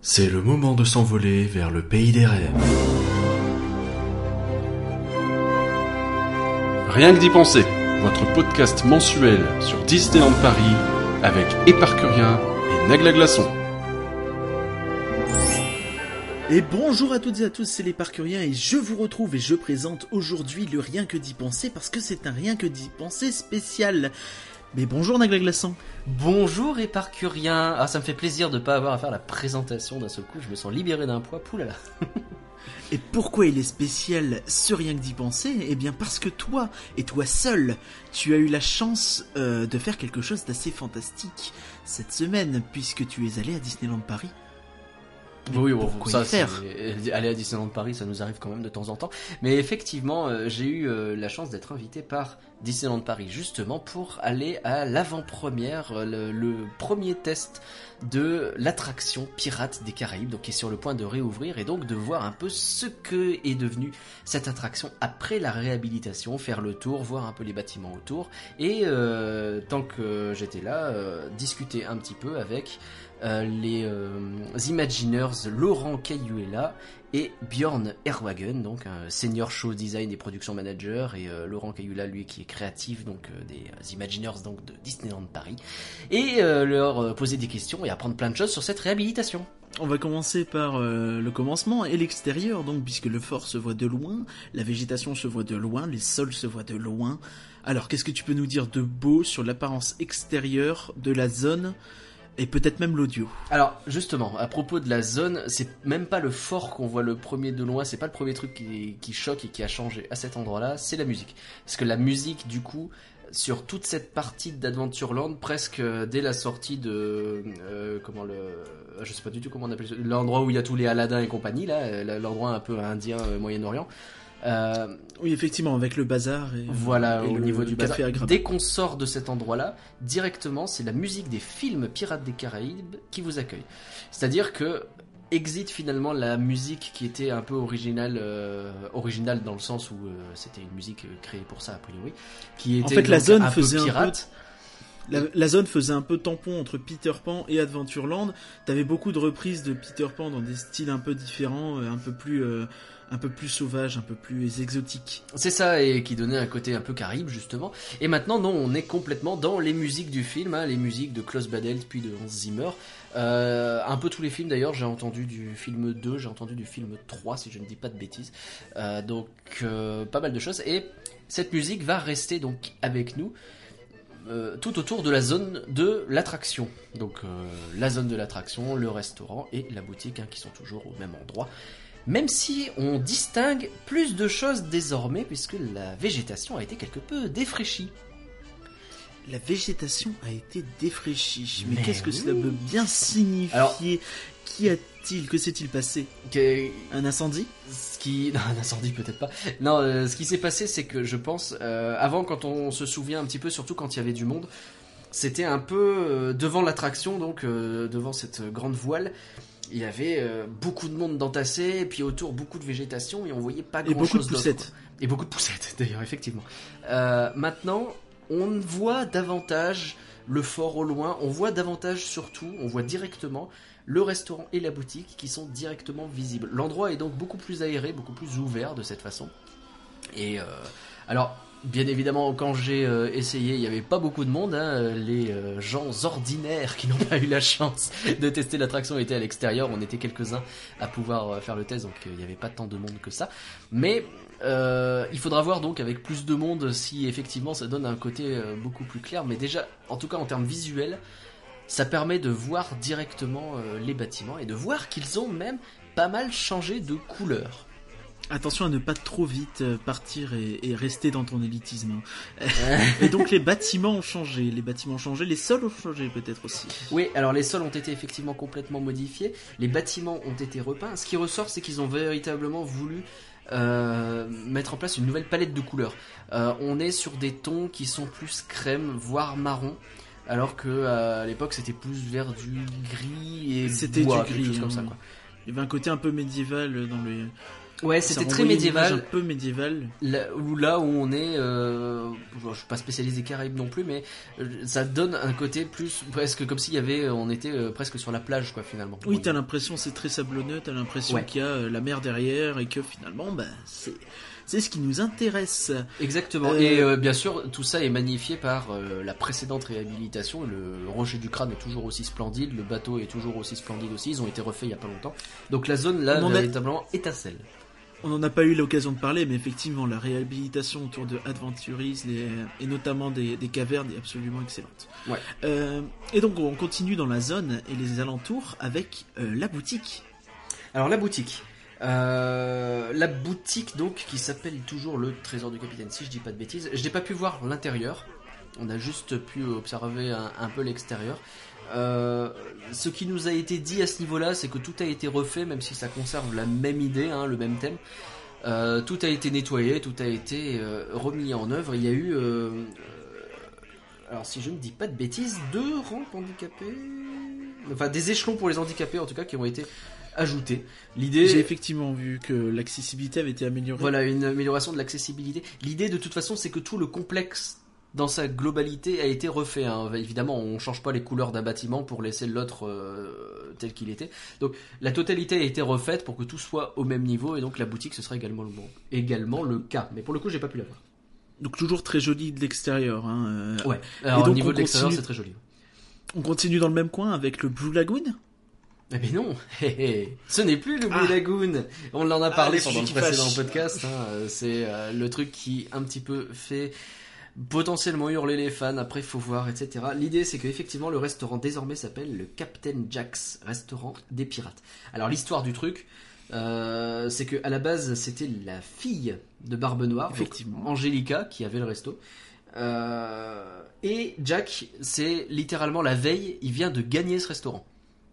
C'est le moment de s'envoler vers le pays des rêves. Rien que d'y penser, votre podcast mensuel sur Disneyland Paris avec Éparcurien et Nagla Glaçon. Et bonjour à toutes et à tous, c'est les Parcuriens et je vous retrouve et je présente aujourd'hui le Rien que d'y penser parce que c'est un Rien que d'y penser spécial. Mais bonjour Nagla Glaçon. Bonjour Éparcurien. Ah, ça me fait plaisir de pas avoir à faire la présentation d'un seul coup, je me sens libéré d'un poids, poulala. Et pourquoi il est spécial ce Rien que d'y penser? Eh bien parce que toi, et toi seul, tu as eu la chance euh, de faire quelque chose d'assez fantastique cette semaine puisque tu es allé à Disneyland Paris. Oui, bon, ça, faire c'est- aller à Disneyland Paris, ça nous arrive quand même de temps en temps. Mais effectivement, euh, j'ai eu euh, la chance d'être invité par Disneyland Paris justement pour aller à l'avant-première, euh, le, le premier test de l'attraction Pirates des Caraïbes, donc qui est sur le point de réouvrir et donc de voir un peu ce que est devenu cette attraction après la réhabilitation, faire le tour, voir un peu les bâtiments autour et euh, tant que j'étais là, discuter un petit peu avec les euh, Imagineers Laurent Cayuela et Bjorn Erwagen, donc un senior show design et production manager, et euh, Laurent Cayula, lui, qui est créatif donc euh, des euh, Imagineers donc de Disneyland Paris, et euh, leur euh, poser des questions et apprendre plein de choses sur cette réhabilitation. On va commencer par euh, le commencement et l'extérieur, donc puisque le fort se voit de loin, la végétation se voit de loin, les sols se voient de loin. Alors qu'est-ce que tu peux nous dire de beau sur l'apparence extérieure de la zone et peut-être même l'audio Alors justement, à propos de la zone, c'est même pas le fort qu'on voit le premier de loin, c'est pas le premier truc qui, choque et qui a changé à cet endroit-là, c'est la musique. Parce que la musique, du coup, sur toute cette partie d'Adventureland, presque euh, dès la sortie de euh, comment le, je sais pas du tout comment on appelle ça, l'endroit où il y a tous les Aladdin et compagnie là, euh, l'endroit un peu indien euh, Moyen-Orient. Euh, Oui, effectivement, avec le bazar et, voilà, et au le niveau du café bazar. Dès qu'on sort de cet endroit-là, directement, c'est la musique des films Pirates des Caraïbes qui vous accueille. C'est-à-dire que exit finalement la musique qui était un peu originale, euh, originale dans le sens où euh, c'était une musique euh, créée pour ça a priori, qui En était fait, la zone un peu faisait un peu pirate. La, la zone faisait un peu tampon entre Peter Pan et Adventureland. T'avais beaucoup de reprises de Peter Pan dans des styles un peu différents, euh, un peu plus, euh, un peu plus sauvages, un peu plus exotiques. C'est ça, et qui donnait un côté un peu caribe, justement. Et maintenant, non, on est complètement dans les musiques du film, hein, les musiques de Klaus Badelt, puis de Hans Zimmer. Euh, un peu tous les films, d'ailleurs, j'ai entendu du film 2, j'ai entendu du film 3, si je ne dis pas de bêtises. Euh, donc, euh, pas mal de choses. Et cette musique va rester donc avec nous. tout autour de la zone de l'attraction. Donc la zone de l'attraction, le restaurant et la boutique hein, qui sont toujours au même endroit. Même si on distingue plus de choses désormais puisque la végétation a été quelque peu défraîchie. La végétation a été défraîchie. Mais, Mais qu'est-ce que oui. cela veut bien signifier? Alors- Qu'y a-t-il? Que s'est-il passé? Que- Un incendie? ce qui non un incendie peut-être pas non euh, ce qui s'est passé c'est que je pense euh, avant quand on se souvient un petit peu surtout quand il y avait du monde c'était un peu euh, devant l'attraction donc euh, devant cette grande voile il y avait euh, beaucoup de monde d'entassé et puis autour beaucoup de végétation et on voyait pas Et grand beaucoup de poussettes. et beaucoup de poussettes d'ailleurs effectivement Euh, maintenant on voit davantage le fort au loin on voit davantage surtout on voit directement le restaurant et la boutique qui sont directement visibles. L'endroit est donc beaucoup plus aéré, beaucoup plus ouvert de cette façon. Et euh, alors, bien évidemment, quand j'ai euh, essayé, il n'y avait pas beaucoup de monde. hein. Les euh, gens ordinaires qui n'ont pas eu la chance de tester l'attraction étaient à l'extérieur. On était quelques-uns à pouvoir euh, faire le test, donc il n'y avait pas tant de monde que ça. Mais il faudra voir donc avec plus de monde si effectivement ça donne un côté beaucoup plus clair. Mais déjà, en tout cas en termes visuels, ça permet de voir directement les bâtiments et de voir qu'ils ont même pas mal changé de couleur. Attention à ne pas trop vite euh, partir et, et rester dans ton élitisme. hein. et donc les bâtiments ont changé, les bâtiments ont changé, les sols ont changé peut-être aussi. Oui, alors les sols ont été effectivement complètement modifiés, les bâtiments ont été repeints. Ce qui ressort, c'est qu'ils ont véritablement voulu euh, mettre en place une nouvelle palette de couleurs. Euh, on est sur des tons qui sont plus crème, voire marron. Alors que euh, à l'époque c'était plus vers du gris et C'était du quelque gris, chose comme hein. ça quoi. Il y avait un côté un peu médiéval dans le Ouais, c'était très médiéval. Un peu médiéval. Là où, là où on est, euh, je suis pas spécialiste des Caraïbes non plus, mais euh, ça donne un côté plus presque comme s'il y avait, on était euh, presque sur la plage quoi finalement. Oui, t'as l'impression c'est très sablonneux, t'as l'impression Ouais. qu'il y a euh, la mer derrière et que finalement, bah, c'est c'est ce qui nous intéresse. Exactement. Euh, Et euh, bien sûr, tout ça est magnifié par euh, la précédente réhabilitation. Le rocher du crâne est toujours aussi splendide, le bateau est toujours aussi splendide aussi. Ils ont été refaits il y a pas longtemps. Donc la zone là, a- véritablement étincelle. On n'en a pas eu l'occasion de parler, mais effectivement, la réhabilitation autour de Adventuris les- et notamment des, des cavernes est absolument excellente. Ouais. Euh, et donc, on continue dans la zone et les alentours avec euh, la boutique. Alors la boutique. Euh, la boutique donc qui s'appelle toujours le trésor du capitaine si je dis pas de bêtises. Je n'ai pas pu voir l'intérieur. On a juste pu observer un, un peu l'extérieur. Euh, ce qui nous a été dit à ce niveau-là, c'est que tout a été refait, même si ça conserve la même idée, hein, le même thème. Euh, tout a été nettoyé, tout a été euh, remis en œuvre. Il y a eu, alors si je ne dis pas de bêtises, deux rampes handicapées, enfin des échelons pour les handicapés en tout cas qui ont été ajoutés. L'idée, J'ai effectivement vu que l'accessibilité avait été améliorée. voilà, une amélioration de l'accessibilité. L'idée, de toute façon, c'est que tout le complexe, dans sa globalité, a été refait. hein. Évidemment, on change pas les couleurs d'un bâtiment pour laisser l'autre euh, tel qu'il était. Donc, la totalité a été refaite pour que tout soit au même niveau, et donc la boutique, ce sera également le, également le cas. Mais pour le coup, j'ai pas pu la voir. Donc, toujours très joli de l'extérieur. hein, euh. Ouais. Alors, donc, au niveau de l'extérieur, continue- c'est très joli. On continue dans le même coin avec le Blue Lagoon? Eh ben non, ce n'est plus le Blue Ah. Lagoon. On en a parlé le pendant le précédent podcast. hein. C'est euh, le truc qui un petit peu fait potentiellement hurler les fans. Après, faut voir, etc. L'idée, c'est qu'effectivement, le restaurant désormais s'appelle le Captain Jack's restaurant des pirates. Alors l'histoire du truc. euh, c'est que à la base c'était la fille de Barbe Noire, Effectivement. Angelica, qui avait le resto. Euh, et Jack, c'est littéralement la veille, il vient de gagner ce restaurant.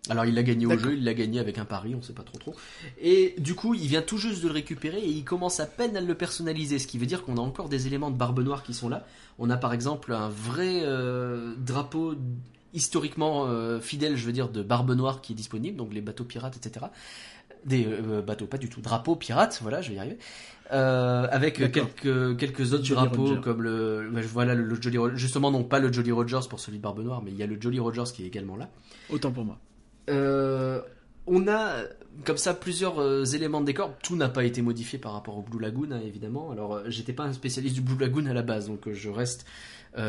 Alors il l'a gagné au jeu, il l'a gagné avec un pari, on sait pas trop trop. Et du coup, il vient tout juste de le récupérer et il commence à peine à le personnaliser, ce qui veut dire qu'on a encore des éléments de Barbe Noire qui sont là. On a par exemple un vrai euh, drapeau historiquement euh, fidèle, je veux dire, de Barbe Noire qui est disponible, donc les bateaux pirates, etc. Des euh, bateaux, pas du tout, drapeaux pirates, voilà, je vais y arriver. Euh, avec quelques quelques autres Jolly drapeaux Roger. comme le bah, voilà le, le Jolly Roger justement non pas le Jolly Rogers pour celui de Barbe Noire mais il y a le Jolly Rogers qui est également là Autant pour moi. Euh, on a comme ça plusieurs euh, éléments de décor. Tout n'a pas été modifié par rapport au Blue Lagoon, hein, évidemment. Alors, euh, j'étais pas un spécialiste du Blue Lagoon à la base, donc je reste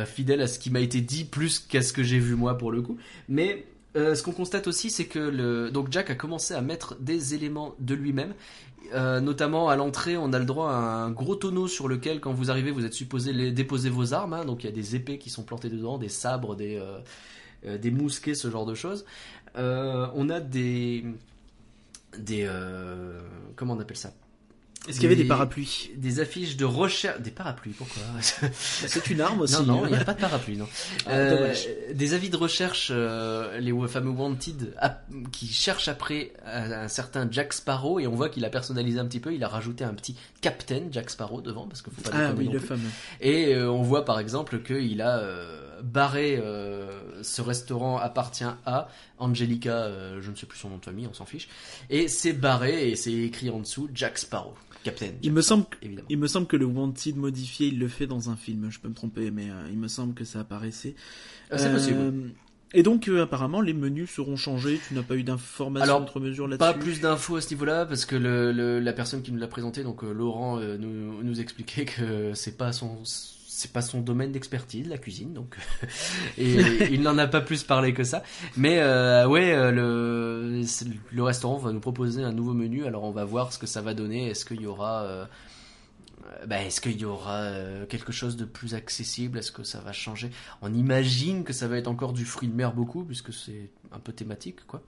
fidèle à ce qui m'a été dit plus qu'à ce que j'ai vu moi pour le coup. Mais ce qu'on constate aussi, c'est que donc Jack a commencé à mettre des éléments de lui-même. Notamment à l'entrée, on a le droit à un gros tonneau sur lequel, quand vous arrivez, vous êtes supposé déposer vos armes. hein. donc il y a des épées qui sont plantées dedans, des sabres, des mousquets, ce genre de choses. Euh, on a des des euh, comment on appelle ça? Est-ce qu'il y avait Des- parapluies? Des affiches de recherche, des parapluies. Pourquoi? C'est une arme aussi. Non, non, hein. il n'y a pas de parapluie, non. Ah, Euh, des avis de recherche, euh, les fameux Wanted, ap- qui cherchent après un, certain Jack Sparrow, et on voit qu'il a personnalisé un petit peu, il a rajouté un petit Captain Jack Sparrow devant, parce que faut pas Ah déconner oui, non le fameux. Et euh, on voit par exemple qu'il a barré euh, ce restaurant appartient à Angelica, euh, je ne sais plus son nom de famille, on s'en fiche. Et c'est barré et c'est écrit en dessous Jack Sparrow, Captain. Il me semble évidemment. Il me semble que le Wanted modifié, il le fait dans un film. Je peux me tromper, mais euh, il me semble que ça apparaissait. Ah, c'est Euh, possible. Et donc, euh, apparemment, les menus seront changés. Tu n'as pas eu d'informations entre mesures là-dessus Pas plus d'infos à ce niveau-là parce que le, le- la personne qui nous l'a présenté, donc euh, Laurent, euh, nous, nous expliquait que c'est pas son c'est pas son domaine d'expertise la cuisine donc. Et il n'en a pas plus parlé que ça. Mais euh, ouais euh, le le restaurant va nous proposer un nouveau menu. Alors on va voir ce que ça va donner. Est-ce qu'il y aura euh, euh, bah, est-ce qu'il y aura euh, quelque chose de plus accessible? Est-ce que ça va changer? On imagine que ça va être encore du fruit de mer beaucoup, puisque c'est un peu thématique, quoi.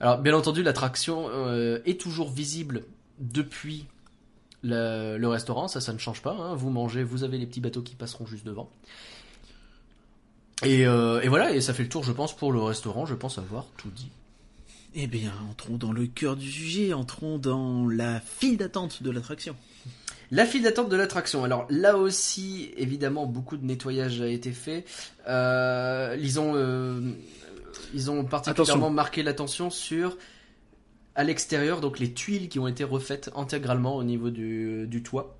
Alors, bien entendu, l'attraction euh, est toujours visible depuis le, le restaurant, ça, ça ne change pas. hein. Vous mangez, vous avez les petits bateaux qui passeront juste devant. Et, euh, et voilà, et ça fait le tour, je pense, pour le restaurant. Je pense avoir tout dit. Eh bien, entrons dans le cœur du sujet. Entrons dans la file d'attente de l'attraction. La file d'attente de l'attraction. Alors là aussi, évidemment, beaucoup de nettoyage a été fait. Euh, ils ont, euh, ils ont particulièrement Attention. marqué l'attention sur à l'extérieur, donc les tuiles qui ont été refaites intégralement au niveau du, du toit.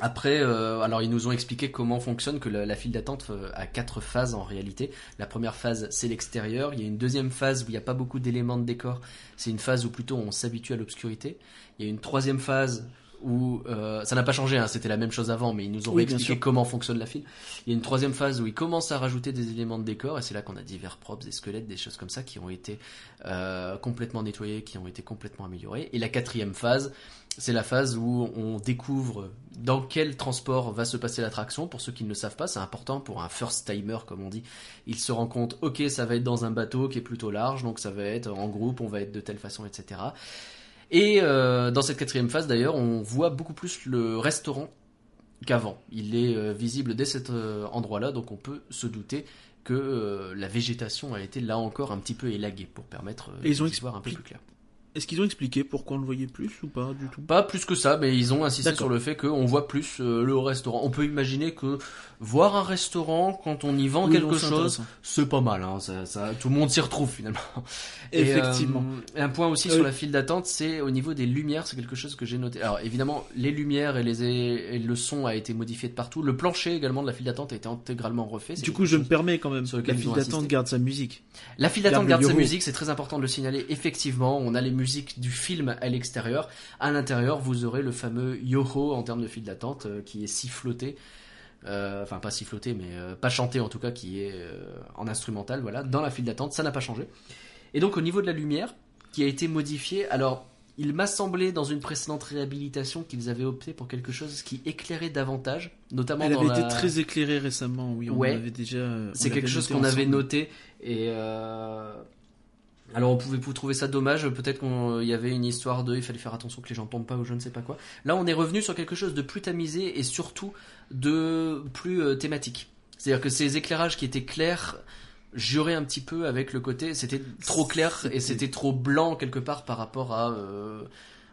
Après, euh, alors ils nous ont expliqué comment fonctionne que la, la file d'attente euh, a quatre phases en réalité. La première phase c'est l'extérieur. Il y a une deuxième phase où il n'y a pas beaucoup d'éléments de décor. C'est une phase où plutôt on s'habitue à l'obscurité. Il y a une troisième phase où euh, ça n'a pas changé, hein, c'était la même chose avant, mais ils nous ont Oui, expliqué comment fonctionne la file. Il y a une troisième phase où ils commencent à rajouter des éléments de décor, et c'est là qu'on a divers props, des squelettes, des choses comme ça qui ont été euh, complètement nettoyés, qui ont été complètement améliorés. Et la quatrième phase, c'est la phase où on découvre dans quel transport va se passer l'attraction. Pour ceux qui ne le savent pas, c'est important pour un first timer, comme on dit. Il se rend compte, ok, ça va être dans un bateau qui est plutôt large, donc ça va être en groupe, on va être de telle façon, etc. Et euh, dans cette quatrième phase, d'ailleurs, on voit beaucoup plus le restaurant qu'avant. Il est euh, visible dès cet euh, endroit-là, donc on peut se douter que la végétation a été là encore un petit peu élaguée pour permettre Et ils ont voir un peu plus clair. Est-ce qu'ils ont expliqué pourquoi on le voyait plus ou pas du tout? Pas plus que ça, mais ils ont insisté sur le fait qu'on voit plus le restaurant. On peut imaginer que voir un restaurant quand on y vend Oui, quelque c'est chose, c'est pas mal. Hein, ça, ça- tout le monde s'y retrouve finalement. Et, Effectivement. euh, un point aussi Euh, sur la file d'attente, c'est au niveau des lumières, c'est quelque chose que j'ai noté. Alors évidemment, les lumières et, les, et le son a été modifié de partout. Le plancher également de la file d'attente a été intégralement refait. Du coup, je me permets quand même. sur La file d'attente garde sa musique. La file d'attente Garde sa musique, c'est très important de le signaler. Effectivement, on a les musiques du film à l'extérieur. À l'intérieur, vous aurez le fameux yo-ho en termes de file d'attente euh, qui est siffloté. Euh, enfin, pas siffloté, mais euh, pas chanté en tout cas, qui est euh, en instrumental, voilà, dans la file d'attente. Ça n'a pas changé. Et donc, au niveau de la lumière, qui a été modifiée, alors. Il m'a semblé dans une précédente réhabilitation qu'ils avaient opté pour quelque chose qui éclairait davantage, notamment Elle dans avait la... été très éclairée récemment, oui. On Ouais. avait déjà. C'est quelque chose qu'on avait noté et euh... alors on pouvait vous trouver ça dommage. Peut-être qu'il y avait une histoire de, il fallait faire attention que les gens tombent pas ou je ne sais pas quoi. Là, on est revenu sur quelque chose de plus tamisé et surtout de plus euh, thématique. C'est-à-dire que ces éclairages qui étaient clairs juraient un petit peu avec le côté, c'était trop clair et c'était trop blanc quelque part par rapport à, euh,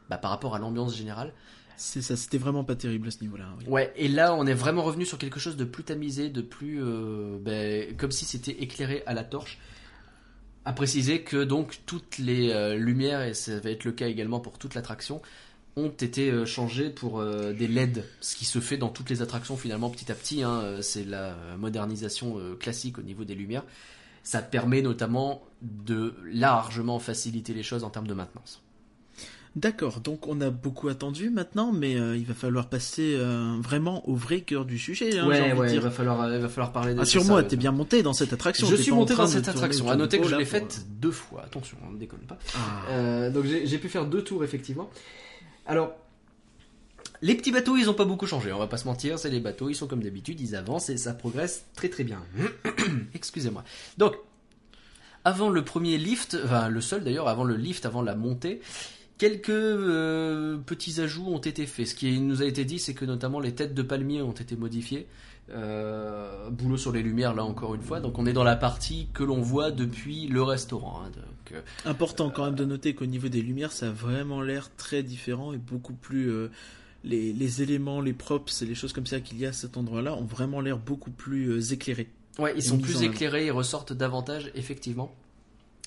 bah, par rapport à l'ambiance générale. C'est ça, c'était vraiment pas terrible à ce niveau-là. oui. Ouais, et là on est vraiment revenu sur quelque chose de plus tamisé, de plus euh, ben, comme si c'était éclairé à la torche. À préciser que donc toutes les euh, lumières, et ça va être le cas également pour toute l'attraction, ont été euh, changées pour euh, des LED, ce qui se fait dans toutes les attractions finalement petit à petit. hein, euh, c'est la modernisation euh, classique au niveau des lumières. Ça permet notamment de largement faciliter les choses en termes de maintenance. D'accord, donc on a beaucoup attendu maintenant, mais euh, il va falloir passer euh, vraiment au vrai cœur du sujet. Hein, de il va falloir, il va falloir parler de Assure-moi, ça, t'es ouais. bien monté dans cette attraction. Je suis monté dans cette attraction. À noter que je l'ai faite deux fois. Attention, on ne déconne pas. Ah. Euh, donc j'ai pu faire deux tours effectivement. Alors, les petits bateaux, ils ont pas beaucoup changé. On va pas se mentir, c'est les bateaux, ils sont comme d'habitude, ils avancent et ça progresse très très bien. Excusez-moi. Donc, avant le premier lift, enfin le seul d'ailleurs, avant le lift, avant la montée. Quelques euh, petits ajouts ont été faits. Ce qui nous a été dit, c'est que notamment les têtes de palmiers ont été modifiées. Euh, boulot sur les lumières, là encore une fois. Donc on est dans la partie que l'on voit depuis le restaurant. hein. Donc, euh, Important quand même de noter qu'au niveau des lumières, ça a vraiment l'air très différent et beaucoup plus. euh, les, les éléments, les props et les choses comme ça qu'il y a à cet endroit-là ont vraiment l'air beaucoup plus euh, éclairés. Ouais, ils sont plus éclairés, ils ressortent davantage, effectivement.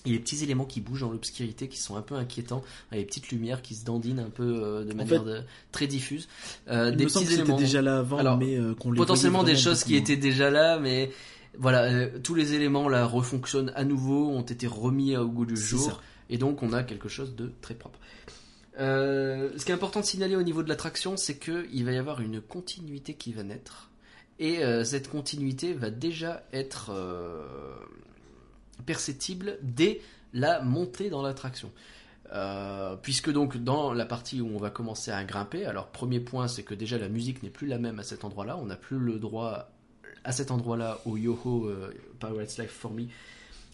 Et les petits éléments qui bougent dans l'obscurité, qui sont un peu inquiétants, les petites lumières qui se dandinent un peu euh, de manière fait, de- très diffuse. Euh, Il des me petits que éléments. déjà là avant, Alors, mais euh, qu'on les potentiellement des choses qui beaucoup étaient déjà là, mais voilà, euh, tous les éléments là refonctionnent à nouveau, ont été remis au goût du jour, ça. et donc on a quelque chose de très propre. Euh, ce qui est important de signaler au niveau de l'attraction, c'est que il va y avoir une continuité qui va naître, et euh, cette continuité va déjà être euh, perceptible dès la montée dans l'attraction. Euh, puisque donc dans la partie où on va commencer à grimper, alors premier point c'est que déjà la musique n'est plus la même à cet endroit-là, on n'a plus le droit à cet endroit-là au Yoho euh, Pirates Life for Me.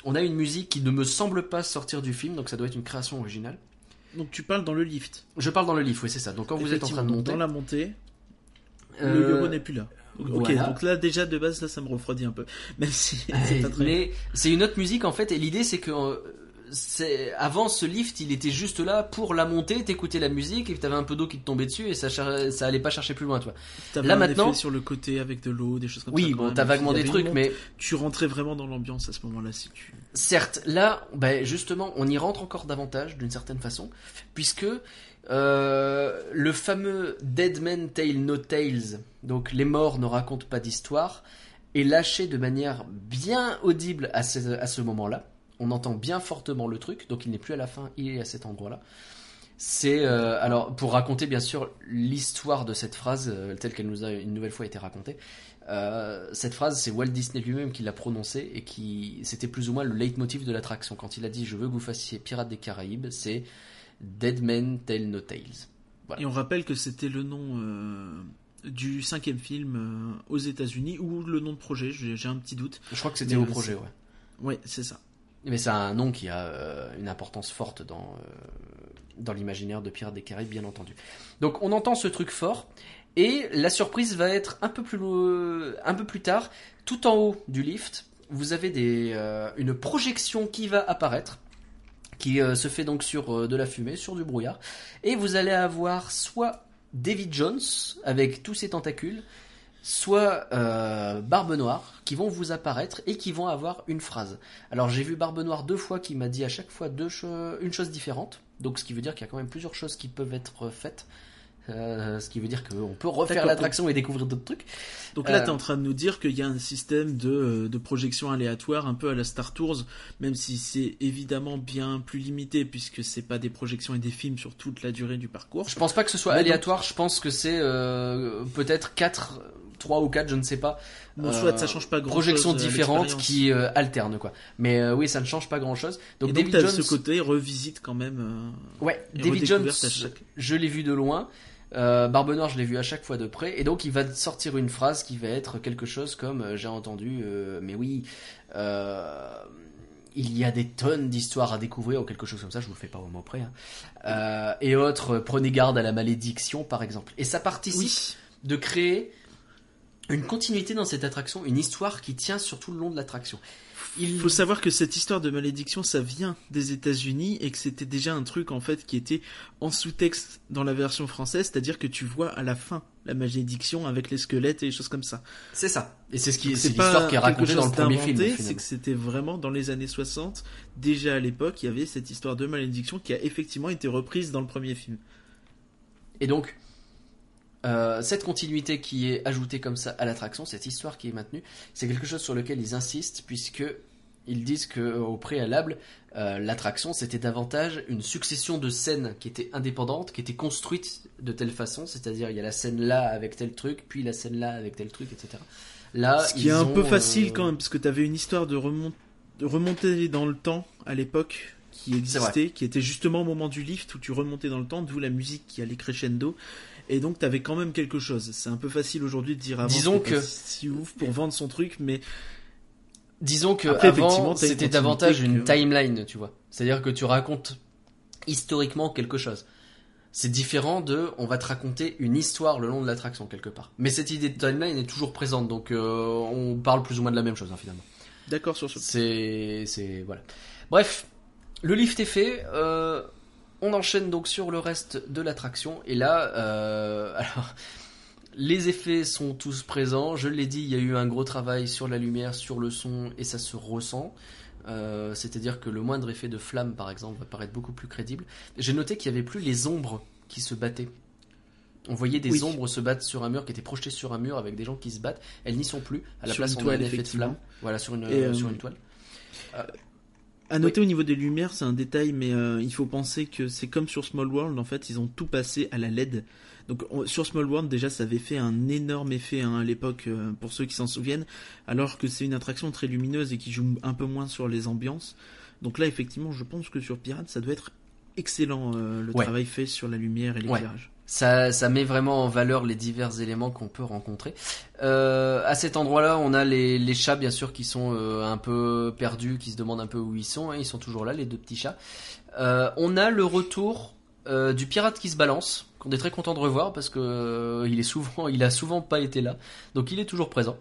On a une musique qui ne me semble pas sortir du film, donc ça doit être une création originale. Donc tu parles dans le lift. Je parle dans le livre, oui c'est ça. Donc quand vous êtes en train de monter, Dans la montée, euh, le euro n'est plus là. Ok, voilà. donc là déjà de base là ça me refroidit un peu, même si c'est pas très. mais c'est une autre musique en fait, et l'idée c'est que euh, avant ce lift, il était juste là pour la monter, t'écoutais la musique et t'avais un peu d'eau qui te tombait dessus et ça ça allait pas chercher plus loin, toi. Là, maintenant- sur le côté avec de l'eau, des choses comme ça. Oui, bon, t'as vaguement des trucs, mais tu rentrais vraiment dans l'ambiance à ce moment-là si tu. Certes, là, ben justement, on y rentre encore davantage d'une certaine façon, puisque euh, le fameux Dead Man Tale No Tales, donc les morts ne racontent pas d'histoire, est lâché de manière bien audible à ce, moment-là. On entend bien fortement le truc, donc il n'est plus à la fin, il est à cet endroit-là. C'est euh, alors pour raconter bien sûr l'histoire de cette phrase euh, telle qu'elle nous a une nouvelle fois été racontée. Cette phrase, c'est Walt Disney lui-même qui l'a prononcée et qui c'était plus ou moins le leitmotiv de l'attraction quand il a dit je veux que vous fassiez Pirates des Caraïbes, c'est Dead Men Tell No Tales. Voilà. Et on rappelle que c'était le nom euh, du cinquième film euh, aux États-Unis ou le nom de projet. J'ai un petit doute. Je crois que c'était au le- projet, ouais. Ouais, c'est ça. Mais c'est un nom qui a euh, une importance forte dans, euh, dans l'imaginaire de Pirates des Caraïbes, bien entendu. Donc on entend ce truc fort, et la surprise va être un peu plus, un peu plus tard, tout en haut du lift, vous avez des, euh, une projection qui va apparaître, qui euh, se fait donc sur euh, de la fumée, sur du brouillard, et vous allez avoir soit David Jones avec tous ses tentacules, soit euh, Barbe Noire qui vont vous apparaître et qui vont avoir une phrase. Alors j'ai vu Barbe Noire deux fois qui m'a dit à chaque fois une chose différente. Donc ce qui veut dire qu'il y a quand même plusieurs choses qui peuvent être faites. Euh, ce qui veut dire qu'on peut refaire l'attraction et découvrir d'autres trucs. Donc là, Euh, t'es en train de nous dire qu'il y a un système de, euh, de projection aléatoire un peu à la Star Tours, même si c'est évidemment bien plus limité puisque c'est pas des projections et des films sur toute la durée du parcours. Je pense pas que ce soit Mais donc- aléatoire, je pense que c'est euh, peut-être 4, 3 ou 4, je ne sais pas. Bon, soit ça change pas grand projections chose. différentes qui alternent quoi. Mais oui, ça ne change pas grand chose. Donc, Donc, David Jones, ce côté revisite quand même. ouais, et David Jones, chaque- je l'ai vu de loin. Euh, Barbe Noire, je l'ai vu à chaque fois de près, et donc il va sortir une phrase qui va être quelque chose comme euh, j'ai entendu, euh, mais oui, euh, il y a des tonnes d'histoires à découvrir ou quelque chose comme ça. Je vous le fais pas au mot près. hein. Et autres, prenez garde à la malédiction par exemple. Et ça participe Oui. de créer une continuité dans cette attraction, une histoire qui tient sur tout le long de l'attraction. Il faut savoir que cette histoire de malédiction, ça vient des États-Unis et que c'était déjà un truc en fait qui était en sous-texte dans la version française, c'est-à-dire que tu vois à la fin la malédiction avec les squelettes et les choses comme ça. C'est ça. Et c'est ce qui, c'est l'histoire qui est racontée dans le premier film. C'est que c'était vraiment dans les années 60, déjà à l'époque, il y avait cette histoire de malédiction qui a effectivement été reprise dans le premier film. Et donc, euh, cette continuité qui est ajoutée comme ça à l'attraction, cette histoire qui est maintenue, c'est quelque chose sur lequel ils insistent puisque ils disent que euh, au préalable, euh, l'attraction c'était davantage une succession de scènes qui étaient indépendantes, qui étaient construites de telle façon, c'est-à-dire il y a la scène là avec tel truc, puis la scène là avec tel truc, etc. Là, Ce qui est un ont, peu facile euh, quand même, parce que tu avais une histoire de, remon- de remonter dans le temps à l'époque qui existait, qui était justement au moment du lift où tu remontais dans le temps, d'où la musique qui allait crescendo. Et donc t'avais quand même quelque chose. C'est un peu facile aujourd'hui de dire avant Disons c'était pas que- si ouf pour vendre son truc, mais Disons que Après, avant c'était davantage une que- timeline, tu vois. C'est-à-dire que tu racontes historiquement quelque chose. C'est différent de on va te raconter une histoire le long de l'attraction quelque part. Mais cette idée de timeline est toujours présente, donc euh, on parle plus ou moins de la même chose hein, finalement. d'accord sur ce. C'est c'est voilà. Bref, le lift est fait. euh, on enchaîne donc sur le reste de l'attraction et là, euh, alors les effets sont tous présents. Je l'ai dit, il y a eu un gros travail sur la lumière, sur le son et ça se ressent. Euh, C'est-à-dire que le moindre effet de flamme, par exemple, va paraître beaucoup plus crédible. J'ai noté qu'il n'y avait plus les ombres qui se battaient. On voyait des Oui. ombres se battre sur un mur, qui étaient projetées sur un mur avec des gens qui se battent. Elles n'y sont plus. À la Sur place, on a toile, un effet de flamme. Voilà, sur une, euh, sur une toile. À noter au niveau des lumières, c'est un détail, mais euh, il faut penser que c'est comme sur Small World, en fait, ils ont tout passé à la LED. Donc on- sur Small World, déjà, ça avait fait un énorme effet hein, à l'époque, euh, pour ceux qui s'en souviennent, alors que c'est une attraction très lumineuse et qui joue un peu moins sur les ambiances. Donc là, effectivement, je pense que sur Pirate, ça doit être excellent euh, le Ouais. travail fait sur la lumière et l'éclairage. Ça, ça met vraiment en valeur les divers éléments qu'on peut rencontrer. Euh, à cet endroit-là, on a les, les chats, bien sûr, qui sont euh, un peu perdus, qui se demandent un peu où ils sont. hein. Ils sont toujours là, les deux petits chats. Euh, on a le retour euh, du pirate qui se balance, qu'on est très content de revoir parce que euh, il est souvent, il a souvent pas été là, donc il est toujours présent.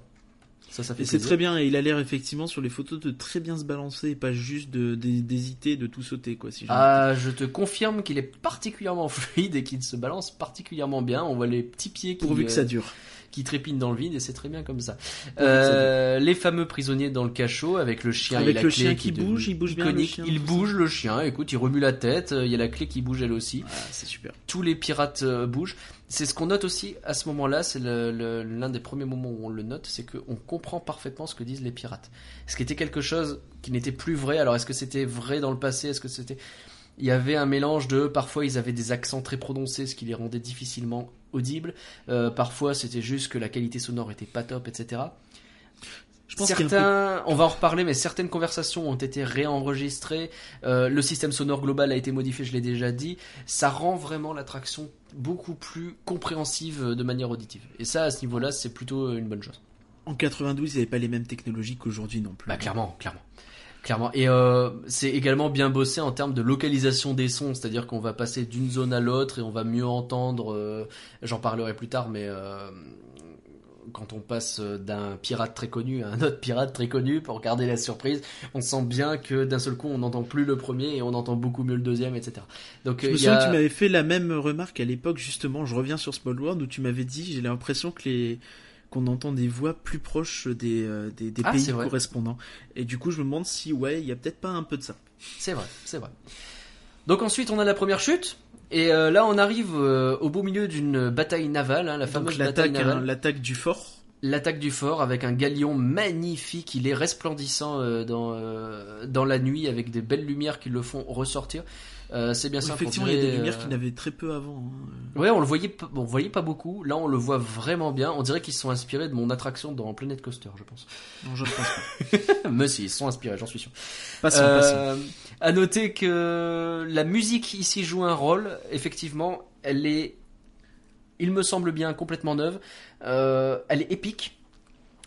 Ça, ça fait Et c'est très bien, et il a l'air effectivement sur les photos de très bien se balancer, et pas juste de- de- d'hésiter, de, tout sauter, quoi. Si Ah, je te confirme qu'il est particulièrement fluide et qu'il se balance particulièrement bien. On voit les petits pieds qui, pourvu que ça euh, dure. Qui trépignent dans le vide et c'est très bien comme ça. Euh, les fameux prisonniers dans le cachot avec le chien Avec et la le clé chien qui bouge, il bouge bien, le chien, il bouge le chien. Écoute, il remue la tête. euh, Il y a la clé qui bouge elle aussi. Ah, c'est super. tous les pirates euh, bougent. C'est ce qu'on note aussi à ce moment-là, c'est l'un des premiers moments où on le note, c'est qu'on comprend parfaitement ce que disent les pirates. Ce qui était quelque chose qui n'était plus vrai. Alors est-ce que c'était vrai dans le passé Est-ce que c'était il y avait un mélange de parfois ils avaient des accents très prononcés, ce qui les rendait difficilement audibles. Euh, parfois c'était juste que la qualité sonore était pas top, etc. Je pense Certains, on va en reparler, mais certaines conversations ont été réenregistrées. Euh, le système sonore global a été modifié, je l'ai déjà dit. Ça rend vraiment l'attraction beaucoup plus compréhensive euh, de manière auditive. Et ça, à ce niveau-là, c'est plutôt une bonne chose. En 92, il n'y avait pas les mêmes technologies qu'aujourd'hui non plus. Bah clairement, clairement. Clairement. Et euh, c'est également bien bossé en termes de localisation des sons, c'est-à-dire qu'on va passer d'une zone à l'autre et on va mieux entendre. euh, J'en parlerai plus tard, mais euh, quand on passe d'un pirate très connu à un autre pirate très connu pour garder la surprise, on sent bien que d'un seul coup on n'entend plus le premier et on entend beaucoup mieux le deuxième, etc. Donc Je me souviens a- que tu m'avais fait la même remarque à l'époque, justement. Je reviens sur Small World où tu m'avais dit j'ai l'impression que les qu'on entend des voix plus proches des, euh, des, des Ah, pays correspondants. Et du coup, je me demande si, ouais, il y a peut-être pas un peu de ça. C'est vrai, c'est vrai. Donc ensuite on a la première chute. Et euh, là, on arrive euh, au beau milieu d'une bataille navale, hein, la Donc fameuse bataille navale. hein, l'attaque du fort. L'attaque du fort avec un galion magnifique, il est resplendissant dans, dans la nuit avec des belles lumières qui le font ressortir. Euh, c'est bien ça. effectivement, il y a des lumières qu'il n'avait très peu avant. hein. Ouais, on le voyait, on voyait pas beaucoup. Là, on le voit vraiment bien. On dirait qu'ils se sont inspirés de mon attraction dans Planet Coaster, je pense. Non, je ne pense pas. Mais si, ils se sont inspirés, j'en suis sûr. Passons, passons. Euh, à noter que la musique ici joue un rôle. Effectivement, elle est, il me semble bien, complètement neuve. Euh, elle est épique.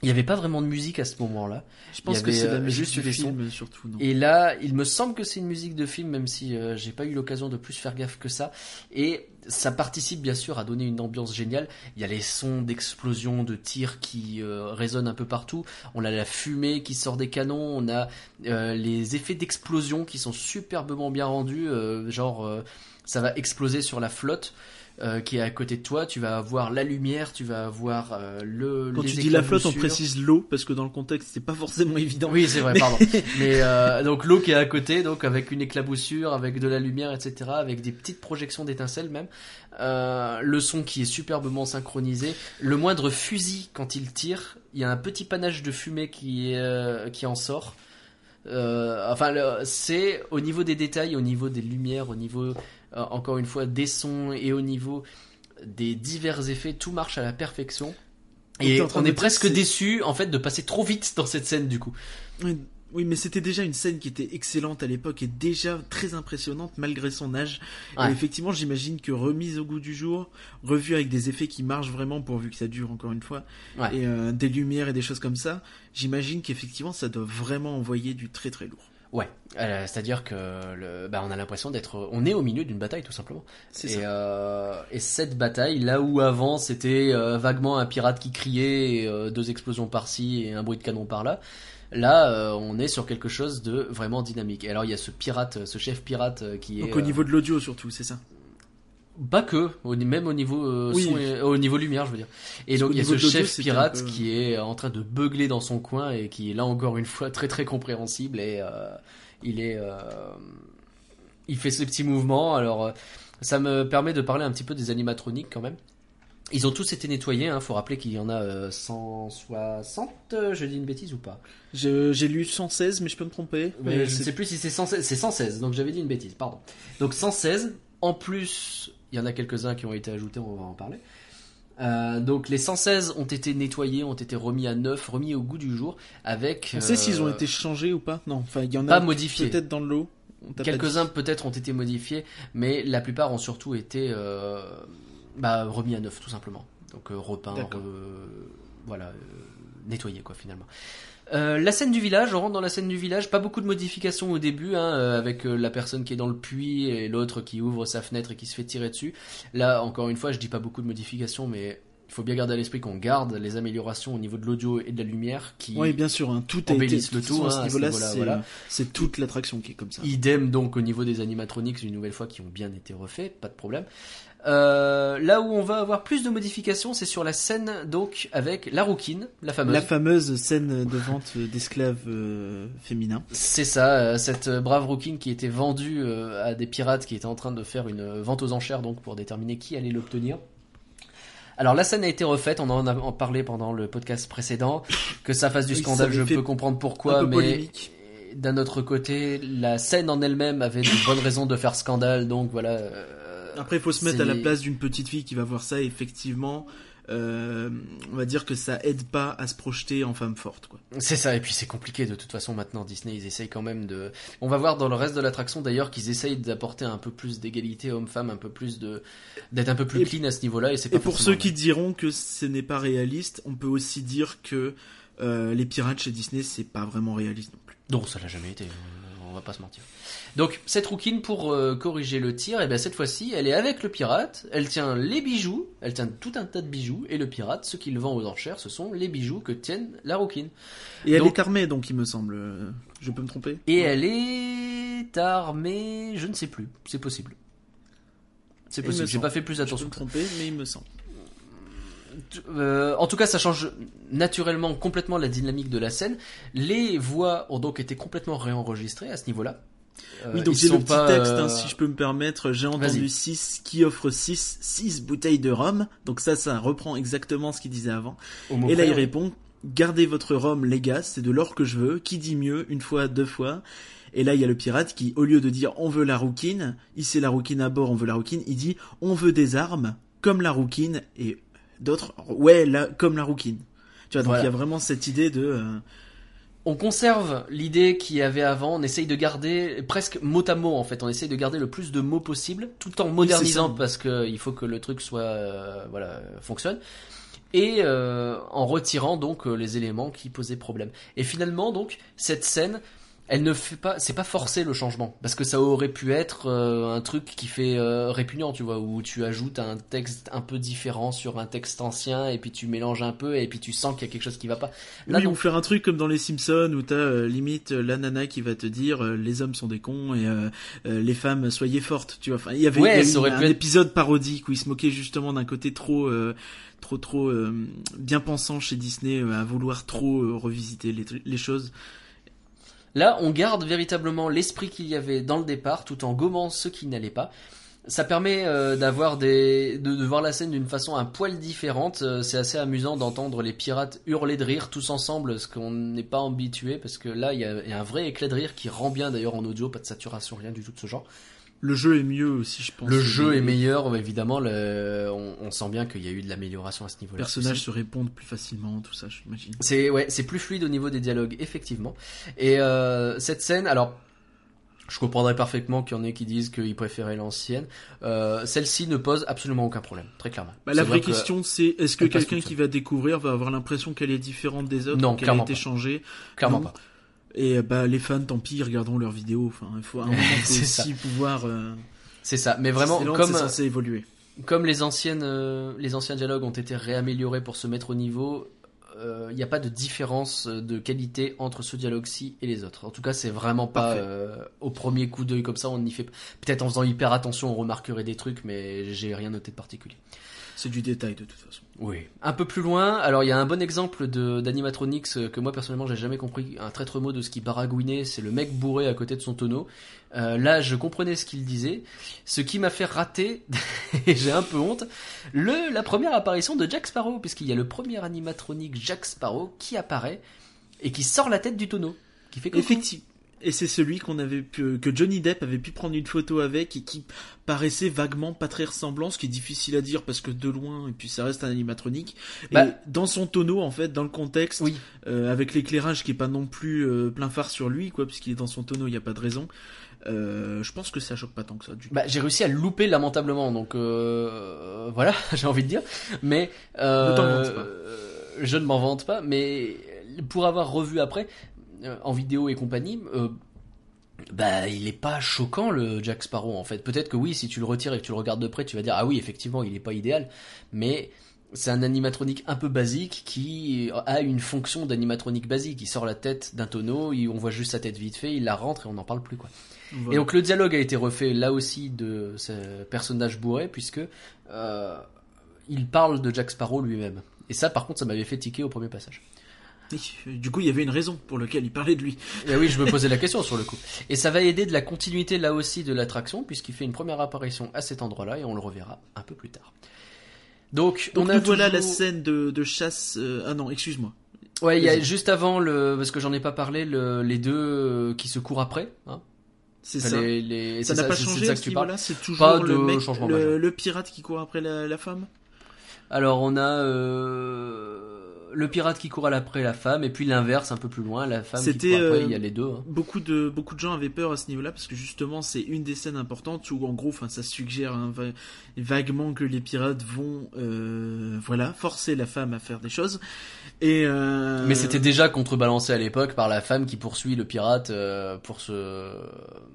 Il n'y avait pas vraiment de musique à ce moment-là. Je pense il y que c'est la euh, musique juste du des sons. film, surtout. Non. Et là, il me semble que c'est une musique de film, même si euh, j'ai pas eu l'occasion de plus faire gaffe que ça. Et ça participe bien sûr à donner une ambiance géniale. Il y a les sons d'explosion, de tirs qui euh, résonnent un peu partout. On a la fumée qui sort des canons. On a euh, les effets d'explosion qui sont superbement bien rendus. genre, ça va exploser sur la flotte. Euh, qui est à côté de toi, tu vas avoir la lumière, tu vas avoir euh, le. Quand les tu dis la flotte, on précise l'eau parce que dans le contexte, c'est pas forcément évident. Oui, c'est vrai, pardon. Mais euh, donc l'eau qui est à côté, donc avec une éclaboussure, avec de la lumière, etc., avec des petites projections d'étincelles même. Euh, le son qui est superbement synchronisé. Le moindre fusil quand il tire, il y a un petit panache de fumée qui euh, qui en sort. Euh, enfin, c'est au niveau des détails, au niveau des lumières, au niveau encore une fois des sons et au niveau des divers effets, tout marche à la perfection. Et on est presque déçu en fait de passer trop vite dans cette scène du coup. Oui, Oui, mais c'était déjà une scène qui était excellente à l'époque et déjà très impressionnante malgré son âge. Ouais. Et effectivement, j'imagine que remise au goût du jour, revue avec des effets qui marchent vraiment pourvu que ça dure encore une fois, Ouais. et euh, des lumières et des choses comme ça, j'imagine qu'effectivement ça doit vraiment envoyer du très très lourd. Ouais, euh, c'est-à-dire que le, bah, on a l'impression d'être, on est au milieu d'une bataille tout simplement. C'est Et, ça. euh, et cette bataille, là où avant c'était euh, vaguement un pirate qui criait, et, euh, deux explosions par-ci et un bruit de canon par-là, là euh, on est sur quelque chose de vraiment dynamique. Et alors il y a ce pirate, ce chef pirate qui est Donc au niveau de l'audio surtout, c'est ça? Pas que, même au niveau euh, Oui. son et- au niveau lumière, je veux dire. Et Parce donc il y a ce chef pirate peu- qui est en train de beugler dans son coin et qui est là encore une fois très très compréhensible et euh, il est euh, il fait ses petits mouvements. Alors euh, ça me permet de parler un petit peu des animatroniques quand même. Ils ont tous été nettoyés, hein. faut rappeler qu'il y en a euh, 160, euh, je dis une bêtise ou pas? J'ai lu 116, mais je peux me tromper. mais je ne sais plus si c'est 116, c'est 116, donc j'avais dit une bêtise, pardon. Donc 116, en plus, il y en a quelques-uns qui ont été ajoutés, on va en parler. Euh, donc les 116 ont été nettoyés, ont été remis à neuf, remis au goût du jour, avec... On sait euh, s'ils ont été changés ou pas Non, enfin il y en pas a peut-être dans le lot. On t'a pas Quelques-uns peut-être ont été modifiés, mais la plupart ont surtout été euh, bah, remis à neuf, tout simplement. Donc euh, repeints, voilà, euh, nettoyés quoi finalement. Euh, la scène du village, on rentre dans la scène du village, pas beaucoup de modifications au début, hein, euh, avec euh, la personne qui est dans le puits et l'autre qui ouvre sa fenêtre et qui se fait tirer dessus. Là, encore une fois, je dis pas beaucoup de modifications, mais il faut bien garder à l'esprit qu'on garde les améliorations au niveau de l'audio et de la lumière qui Oui, bien sûr, hein, tout embellissent le tout, à hein, ce à ce niveau-là, niveau-là, c'est voilà. c'est toute l'attraction qui est comme ça. Idem donc au niveau des animatronics une nouvelle fois qui ont bien été refaits, pas de problème. Euh, là où on va avoir plus de modifications, c'est sur la scène donc avec la rouquine, la fameuse. La fameuse scène de vente d'esclaves euh, féminins. C'est ça, euh, cette euh, brave rouquine qui était vendue euh, à des pirates qui étaient en train de faire une euh, vente aux enchères donc pour déterminer qui allait l'obtenir. Alors la scène a été refaite, on en a en parlé pendant le podcast précédent, que ça fasse du scandale, je peux comprendre un pourquoi, peu mais polémique. d'un autre côté, la scène en elle-même avait de bonnes raisons de faire scandale, donc voilà. euh, Après, il faut se mettre à la place d'une petite fille qui va voir ça. Et effectivement, euh, on va dire que ça aide pas à se projeter en femme forte, quoi. C'est ça, et puis c'est compliqué de toute façon maintenant. Disney, ils essayent quand même de. On va voir dans le reste de l'attraction d'ailleurs qu'ils essayent d'apporter un peu plus d'égalité homme-femme, un peu plus de d'être un peu plus Et- clean à ce niveau-là. Et c'est pas Et pour ceux qui diront que ce n'est pas réaliste, on peut aussi dire que euh, les pirates chez Disney, c'est pas vraiment réaliste non plus. Non, ça l'a jamais été. On va pas se mentir. Donc cette rouquine pour euh, corriger le tir, et bien cette fois-ci, elle est avec le pirate. Elle tient les bijoux, elle tient tout un tas de bijoux, et le pirate, ce qu'il vend aux enchères, ce sont les bijoux que tiennent la rouquine. Et elle est armée, donc il me semble. Euh, Je peux me tromper? Et elle est armée, je ne sais plus. C'est possible. C'est possible. J'ai pas fait plus Je peux attention. me tromper, mais il me semble. Euh, en tout cas, ça change naturellement complètement la dynamique de la scène. Les voix ont donc été complètement réenregistrées à ce niveau-là. Euh, Oui, donc ils j'ai le sont petit pas, texte, euh, hein, si je peux me permettre. J'ai entendu 6 qui offre 6, 6 bouteilles de rhum. Donc ça, ça reprend exactement ce qu'il disait avant. au Et là, il répond Gardez votre rhum, les gars, c'est de l'or que je veux. Qui dit mieux Une fois, deux fois? Et là, il y a le pirate qui, au lieu de dire on veut la rouquine, c'est la rouquine à bord, on veut la rouquine, il dit on veut des armes, comme la rouquine, et d'autres, ouais, là, comme la rouquine. Tu vois, donc Voilà. il y a vraiment cette idée de. euh, On conserve l'idée qu'il y avait avant, on essaye de garder presque mot à mot en fait, on essaye de garder le plus de mots possible, tout en modernisant parce que il faut que le truc soit euh, voilà fonctionne. Et euh, en retirant donc euh, les éléments qui posaient problème. Et finalement donc cette scène, elle ne fait pas, c'est pas forcé le changement parce que ça aurait pu être euh, un truc qui fait euh, répugnant, tu vois, où tu ajoutes un texte un peu différent sur un texte ancien et puis tu mélanges un peu et puis tu sens qu'il y a quelque chose qui va pas. Là oui, non. ou faire un truc comme dans les Simpsons où t'as euh, limite euh, la nana qui va te dire euh, les hommes sont des cons et euh, les femmes soyez fortes. Tu vois, enfin il y avait, Ouais, y a ça eu aurait un être- épisode parodique où il se moquait justement d'un côté trop, euh, trop, trop euh, bien pensant chez Disney euh, à vouloir trop euh, revisiter les, les choses. Là, on garde véritablement l'esprit qu'il y avait dans le départ, tout en gommant ce qui n'allait pas. Ça permet euh, d'avoir de, voir la scène d'une façon un poil différente. Euh, c'est assez amusant d'entendre les pirates hurler de rire tous ensemble, ce qu'on n'est pas habitué, parce que là, il y, y a un vrai éclat de rire qui rend bien d'ailleurs en audio, pas de saturation, rien du tout de ce genre. Le jeu est mieux aussi, je pense. Le jeu Les est meilleur, évidemment. Le, on, on sent bien qu'il y a eu de l'amélioration à ce niveau-là. personnages se répondent plus facilement, tout ça, j'imagine. C'est ouais, c'est plus fluide au niveau des dialogues, effectivement. Et euh, cette scène, alors, je comprendrais parfaitement qu'il y en ait qui disent qu'ils préféraient l'ancienne. Euh, Celle-ci ne pose absolument aucun problème, très clairement. Bah, la vraie vrai que- question, c'est est-ce que quelqu'un qui va découvrir va avoir l'impression qu'elle est différente des autres, qu'elle a clairement été changée? Clairement pas. Et bah les fans, tant pis, ils regarderont leurs vidéos. Enfin, il faut, à un moment, faut aussi pouvoir. euh, C'est ça. Mais vraiment, Disneyland, comme censé évoluer. comme les anciennes, euh, les anciens dialogues ont été réaméliorés pour se mettre au niveau. Il n'y a pas de différence de qualité entre ce dialogue-ci et les autres. En tout cas, c'est vraiment pas euh, au premier coup d'œil comme ça. On y fait peut-être en faisant hyper attention, on remarquerait des trucs, mais j'ai rien noté de particulier. C'est du détail de toute façon. Oui. Un peu plus loin, alors il y a un bon exemple d'animatronics euh, que moi personnellement j'ai jamais compris un traître mot de ce qui baragouinait, c'est le mec bourré à côté de son tonneau. Euh, là, je comprenais ce qu'il disait, ce qui m'a fait rater, et j'ai un peu honte, le la première apparition de Jack Sparrow, puisqu'il y a le premier animatronique Jack Sparrow qui apparaît et qui sort la tête du tonneau, qui fait coucou. Et c'est celui qu'on avait pu, que Johnny Depp avait pu prendre une photo avec et qui paraissait vaguement pas très ressemblant, ce qui est difficile à dire parce que de loin et puis ça reste un animatronique. Bah- et dans son tonneau en fait, dans le contexte, Oui. euh, avec l'éclairage qui est pas non plus euh, plein phare sur lui quoi, puisqu'il est dans son tonneau, il y a pas de raison. Euh, je pense que ça choque pas tant que ça du. Bah, j'ai réussi à le louper lamentablement, donc euh, voilà, j'ai envie de dire. Mais euh, Ne pas. euh, je ne m'en vante pas, mais pour avoir revu après euh, en vidéo et compagnie, euh, bah il est pas choquant le Jack Sparrow en fait. Peut-être que oui, si tu le retires et que tu le regardes de près, tu vas dire ah oui effectivement il est pas idéal, mais c'est un animatronique un peu basique qui a une fonction d'animatronique basique. Il sort la tête d'un tonneau, on voit juste sa tête vite fait, il la rentre et on n'en parle plus quoi. Et donc le dialogue a été refait là aussi de ce personnage bourré puisque euh, il parle de Jack Sparrow lui-même. Et ça par contre ça m'avait fait tiquer au premier passage. Du coup, il y avait une raison pour laquelle il parlait de lui. Et oui, je me posais la question sur le coup. Et ça va aider de la continuité là aussi de l'attraction, puisqu'il fait une première apparition à cet endroit-là, et on le reverra un peu plus tard. Donc, on a voilà la scène de, chasse. Euh, ah non, excuse-moi. Ouais, il y a juste avant le, parce que j'en ai pas parlé, les deux euh, qui se courent après. Hein. C'est ça. ça n'a pas changé ce. C'est toujours le, mec, le, pirate qui court après la, femme? Alors on a. Euh le pirate qui court après la femme et puis l'inverse un peu plus loin la femme qui court après il y a les deux hein. beaucoup de beaucoup de gens avaient peur à ce niveau-là parce que justement c'est une des scènes importantes où en gros enfin ça suggère vaguement que les pirates vont euh, voilà forcer la femme à faire des choses et euh, mais c'était déjà contrebalancé à l'époque par la femme qui poursuit le pirate euh, pour se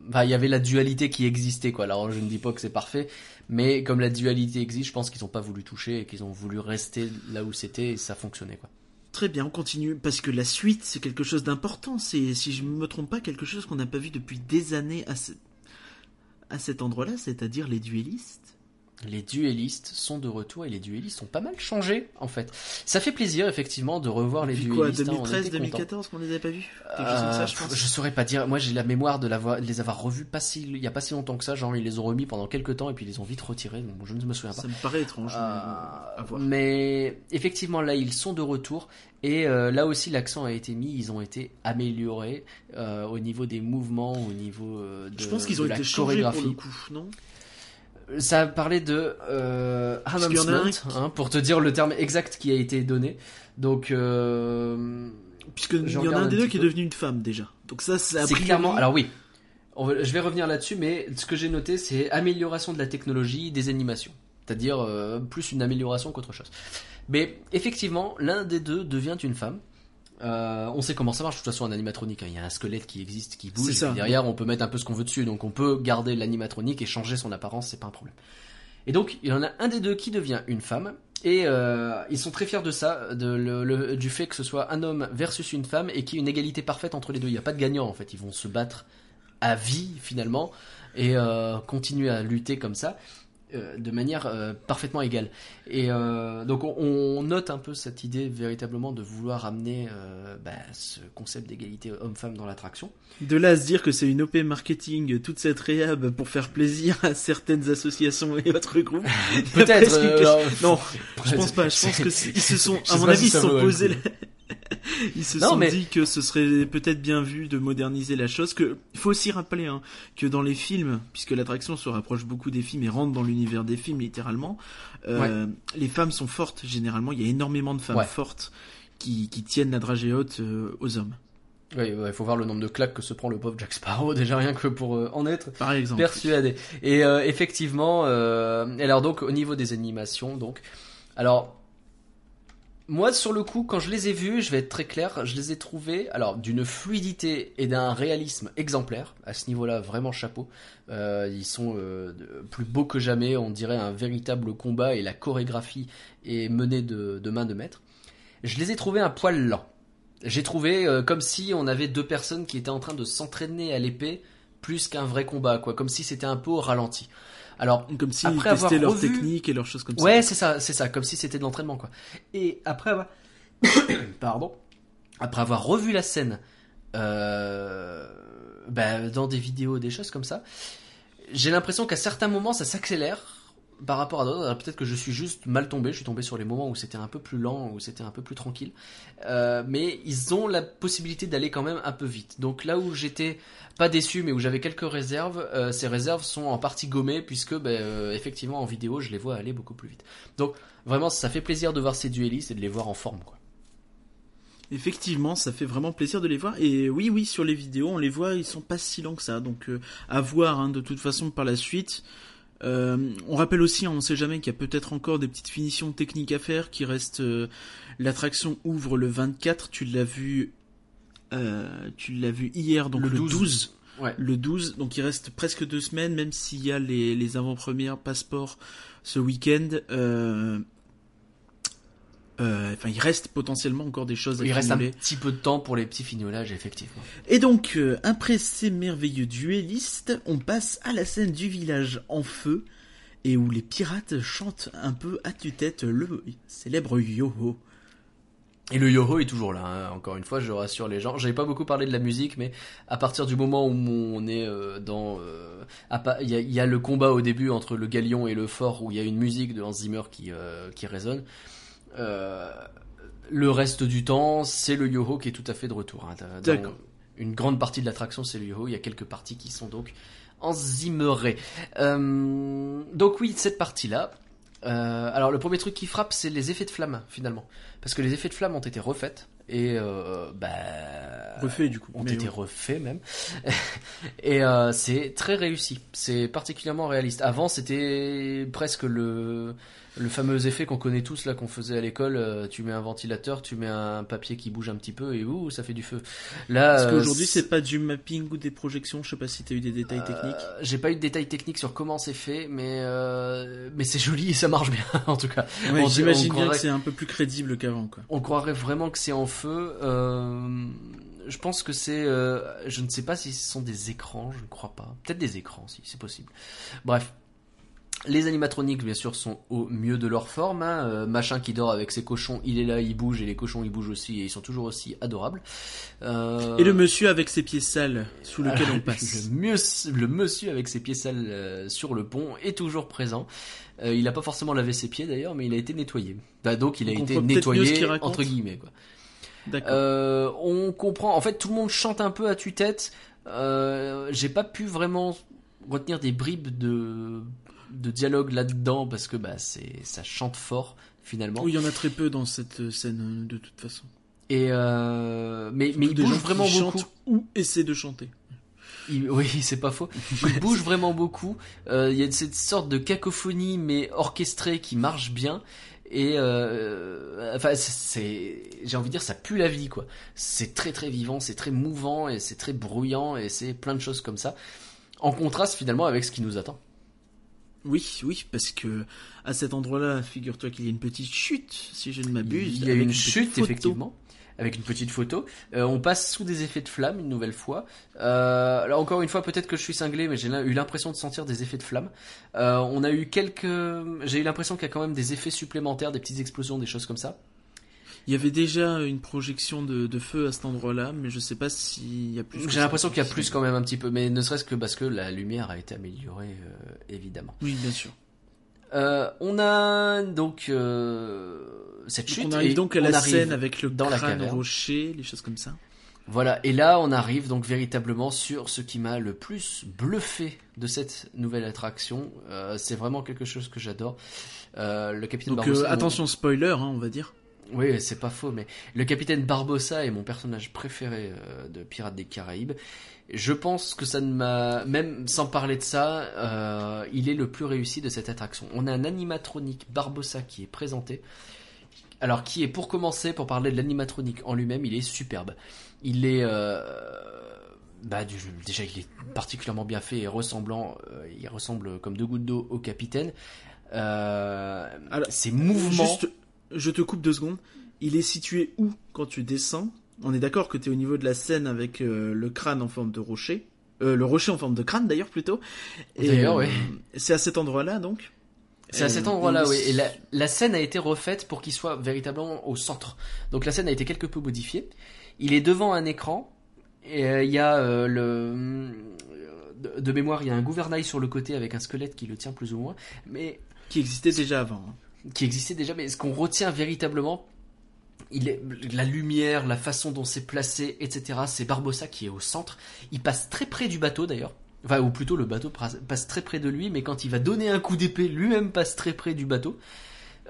enfin il y avait la dualité qui existait quoi alors je ne dis pas que c'est parfait mais comme la dualité existe, je pense qu'ils n'ont pas voulu toucher et qu'ils ont voulu rester là où c'était et ça fonctionnait quoi. Très bien, on continue parce que la suite c'est quelque chose d'important. C'est si je ne me trompe pas quelque chose qu'on n'a pas vu depuis des années à, à cet endroit-là, c'est-à-dire les duellistes les duellistes sont de retour et les duellistes ont pas mal changé en fait. Ça fait plaisir effectivement de revoir les duellistes. Quoi, 2013, 2014 qu'on les avait pas vus? Euh, je, saurais pas dire. Moi j'ai la mémoire de, les avoir revus pas si, il y a pas si longtemps que ça. Genre ils les ont remis pendant quelques temps et puis ils les ont vite retirés. Donc je ne me souviens pas. Ça me paraît étrange. Euh, mais effectivement là ils sont de retour et euh, là aussi l'accent a été mis. Ils ont été améliorés au niveau des mouvements, au niveau de, je pense qu'ils ont été chorégraphie. Pour le coup, non? Ça parlait de euh, hein, pour te dire le terme exact qui a été donné. Donc, euh, puisque il y en a un des deux qui est devenu une femme déjà. Donc ça, c'est clairement. Alors oui, je vais revenir là-dessus, mais ce que j'ai noté, c'est amélioration de la technologie, des animations, c'est-à-dire euh, plus une amélioration qu'autre chose. Mais effectivement, l'un des deux devient une femme. Euh, on sait comment ça marche de toute façon en animatronique. Hein. Il y a un squelette qui existe, qui bouge. Et derrière, on peut mettre un peu ce qu'on veut dessus. Donc on peut garder l'animatronique et changer son apparence, c'est pas un problème. Et donc il y en a un des deux qui devient une femme. Et euh, ils sont très fiers de ça, de du fait que ce soit un homme versus une femme et qu'il y ait une égalité parfaite entre les deux. Il n'y a pas de gagnant en fait. Ils vont se battre à vie finalement et euh, continuer à lutter comme ça. Euh, de manière euh, parfaitement égale. Et euh, donc on, note un peu cette idée véritablement de vouloir amener bah, ce concept d'égalité homme-femme dans l'attraction. De là à se dire que c'est une OP marketing toute cette réhab pour faire plaisir à certaines associations et autres groupes. Peut-être. non, je pense pas. Je pense que ils se sont, à mon avis, ils se sont posés. Ils se sont dit que ce serait peut-être bien vu de moderniser la chose. Que il faut aussi rappeler hein, que dans les films, puisque l'attraction se rapproche beaucoup des films et rentre dans l'univers des films littéralement, euh, les femmes sont fortes généralement. Il y a énormément de femmes fortes qui, tiennent la dragée haute euh, aux hommes. Oui, il faut voir le nombre de claques que se prend le pauvre Jack Sparrow, déjà rien que pour euh, en être Par exemple. persuadé. Et effectivement, alors donc au niveau des animations, donc, alors moi, sur le coup, quand je les ai vus, je vais être très clair, je les ai trouvés, alors, d'une fluidité et d'un réalisme exemplaire. À ce niveau-là, vraiment chapeau. Euh, ils sont euh, plus beaux que jamais. On dirait un véritable combat et la chorégraphie est menée de, main de maître. Je les ai trouvés un poil lent. J'ai trouvé euh, comme si on avait deux personnes qui étaient en train de s'entraîner à l'épée plus qu'un vrai combat, quoi. Comme si c'était un peu au ralenti. Alors, comme si après avoir revu... leur technique et leurs choses comme ça. Ouais, c'est ça, c'est ça, comme si c'était de l'entraînement quoi. Et après avoir, pardon, après avoir revu la scène euh... bah, dans des vidéos, des choses comme ça, j'ai l'impression qu'à certains moments ça s'accélère par rapport à d'autres, peut-être que je suis juste mal tombé, je suis tombé sur les moments où c'était un peu plus lent, où c'était un peu plus tranquille, euh, mais ils ont la possibilité d'aller quand même un peu vite. Donc là où j'étais pas déçu, mais où j'avais quelques réserves, euh, ces réserves sont en partie gommées puisque ben, euh, effectivement en vidéo je les vois aller beaucoup plus vite. Donc vraiment ça fait plaisir de voir ces duellistes et de les voir en forme quoi. Effectivement, ça fait vraiment plaisir de les voir. Et oui, oui, sur les vidéos, on les voit, ils sont pas si lents que ça. Donc, à voir hein, de toute façon par la suite. Euh, on rappelle aussi, on ne sait jamais qu'il y a peut-être encore des petites finitions techniques à faire qui restent. Euh, l'attraction ouvre le 24, tu l'as vu, euh, tu l'as vu hier, donc le, 12. Le 12, donc il reste presque deux semaines, même s'il y a les, les avant-premières passeports ce week-end. Euh, Enfin, il reste potentiellement encore des choses à Il reste un petit peu de temps pour les petits fignolages, effectivement. Et donc, euh, après ces merveilleux duellistes, on passe à la scène du village en feu, et où les pirates chantent un peu à tue-tête le célèbre yo-ho. Et le yo-ho est toujours là, hein. encore une fois, je rassure les gens. J'avais pas beaucoup parlé de la musique, mais à partir du moment où on est euh, dans... Il y, a, il y a le combat au début entre le galion et le fort, où il y a une musique de Hans Zimmer qui, qui résonne. Euh, le reste du temps, c'est le yo-ho qui est tout à fait de retour. hein. D'accord. Une grande partie de l'attraction, c'est le yo-ho. Il y a quelques parties qui sont donc enzimmerées. Euh, donc oui, cette partie-là. Euh, alors le premier truc qui frappe, c'est les effets de flamme finalement, parce que les effets de flamme ont été refaits et euh, bah Refait du coup. ont mais été ouais. refaits même. et euh, c'est très réussi. C'est particulièrement réaliste. Avant, c'était presque le le fameux effet qu'on connaît tous là qu'on faisait à l'école. euh, tu mets un ventilateur, tu mets un papier qui bouge un petit peu et ouh, ça fait du feu. Là, Parce euh, qu'aujourd'hui, c'est pas du mapping ou des projections, je sais pas si t'as eu des détails techniques. euh, J'ai pas eu de détails techniques sur comment c'est fait, mais euh, mais c'est joli et ça marche bien en tout cas. Ouais, on- j'imagine bien que c'est un peu plus crédible qu'avant, quoi. On croirait vraiment que c'est en feu. euh, je pense que c'est. euh, je ne sais pas si ce sont des écrans, je ne crois pas. Peut-être des écrans, si c'est possible. Bref. Les animatroniques, bien sûr, sont au mieux de leur forme. hein. Euh, machin qui dort avec ses cochons, il est là, il bouge, et les cochons, ils bougent aussi, et ils sont toujours aussi adorables. Euh, Et le monsieur avec ses pieds sales, sous lequel on le, passe. mieux- le monsieur avec ses pieds sales euh, sur le pont est toujours présent. Il n'a pas forcément lavé ses pieds d'ailleurs, mais il a été nettoyé. Bah, donc il a été nettoyé entre guillemets. Quoi. On comprend. En fait, tout le monde chante un peu à tue-tête. J'ai pas pu vraiment retenir des bribes de de dialogue là-dedans parce que bah c'est ça chante fort finalement. Oui, il y en a très peu dans cette scène, euh, de toute façon. Et euh, mais mais il bouge vraiment beaucoup. ou essaient de chanter. Il- oui, c'est pas faux. Il bouge vraiment beaucoup. Euh, Il y a cette sorte de cacophonie mais orchestrée qui marche bien. Et euh, enfin, c'est, j'ai envie de dire, ça pue la vie, quoi. C'est très très vivant, c'est très mouvant et c'est très bruyant et c'est plein de choses comme ça. En contraste finalement avec ce qui nous attend. Oui, oui, parce que à cet endroit-là, figure-toi qu'il y a une petite chute, si je ne m'abuse. Il y a une chute effectivement. Avec une petite photo, Euh, on passe sous des effets de flamme une nouvelle fois. Euh, là encore une fois, peut-être que je suis cinglé, mais j'ai eu l'impression de sentir des effets de flamme. Euh, on a eu quelques, j'ai eu l'impression qu'il y a quand même des effets supplémentaires, des petites explosions, des choses comme ça. Il y avait déjà une projection de, de feu à cet endroit-là, mais je sais pas s'il y a plus. J'ai l'impression qu'il y a plus quand même un petit peu, mais ne serait-ce que parce que la lumière a été améliorée, euh, évidemment. Oui, bien sûr. Euh, on a donc euh, cette chute. on arrive et donc à la scène avec le dans crâne rocher, les choses comme ça. Voilà, et là on arrive donc véritablement sur ce qui m'a le plus bluffé de cette nouvelle attraction. Euh, c'est vraiment quelque chose que j'adore. Euh, le capitaine Donc euh, attention spoiler, hein, on va dire. Oui, c'est pas faux, mais le capitaine Barbossa est mon personnage préféré euh, de Pirates des Caraïbes. Je pense que ça ne m'a, même sans parler de ça, euh, il est le plus réussi de cette attraction. On a un animatronique Barbossa qui est présenté. Alors, qui est pour commencer, pour parler de l'animatronique en lui-même, il est superbe. Il est, euh, bah, du- déjà, il est particulièrement bien fait et ressemblant. euh, il ressemble comme deux gouttes d'eau au capitaine. Euh, Alors, ses mouvements. Juste, je te coupe deux secondes. Il est situé où quand tu descends? On est d'accord que tu es au niveau de la scène avec euh, le crâne en forme de rocher. Euh, le rocher en forme de crâne d'ailleurs plutôt. D'ailleurs, euh, oui. C'est à cet endroit-là donc? C'est à Euh, cet endroit-là, oui. Et la, la scène a été refaite pour qu'il soit véritablement au centre. Donc la scène a été quelque peu modifiée. Il est devant un écran. Et euh, il y a euh, le. De, de mémoire, il y a un gouvernail sur le côté avec un squelette qui le tient plus ou moins. Mais Qui existait déjà avant. hein. Qui existait déjà, mais ce qu'on retient véritablement, il est la lumière, la façon dont c'est placé, etc. C'est Barbossa qui est au centre. Il passe très près du bateau d'ailleurs. Enfin, ou plutôt le bateau passe très près de lui, mais quand il va donner un coup d'épée, lui-même passe très près du bateau.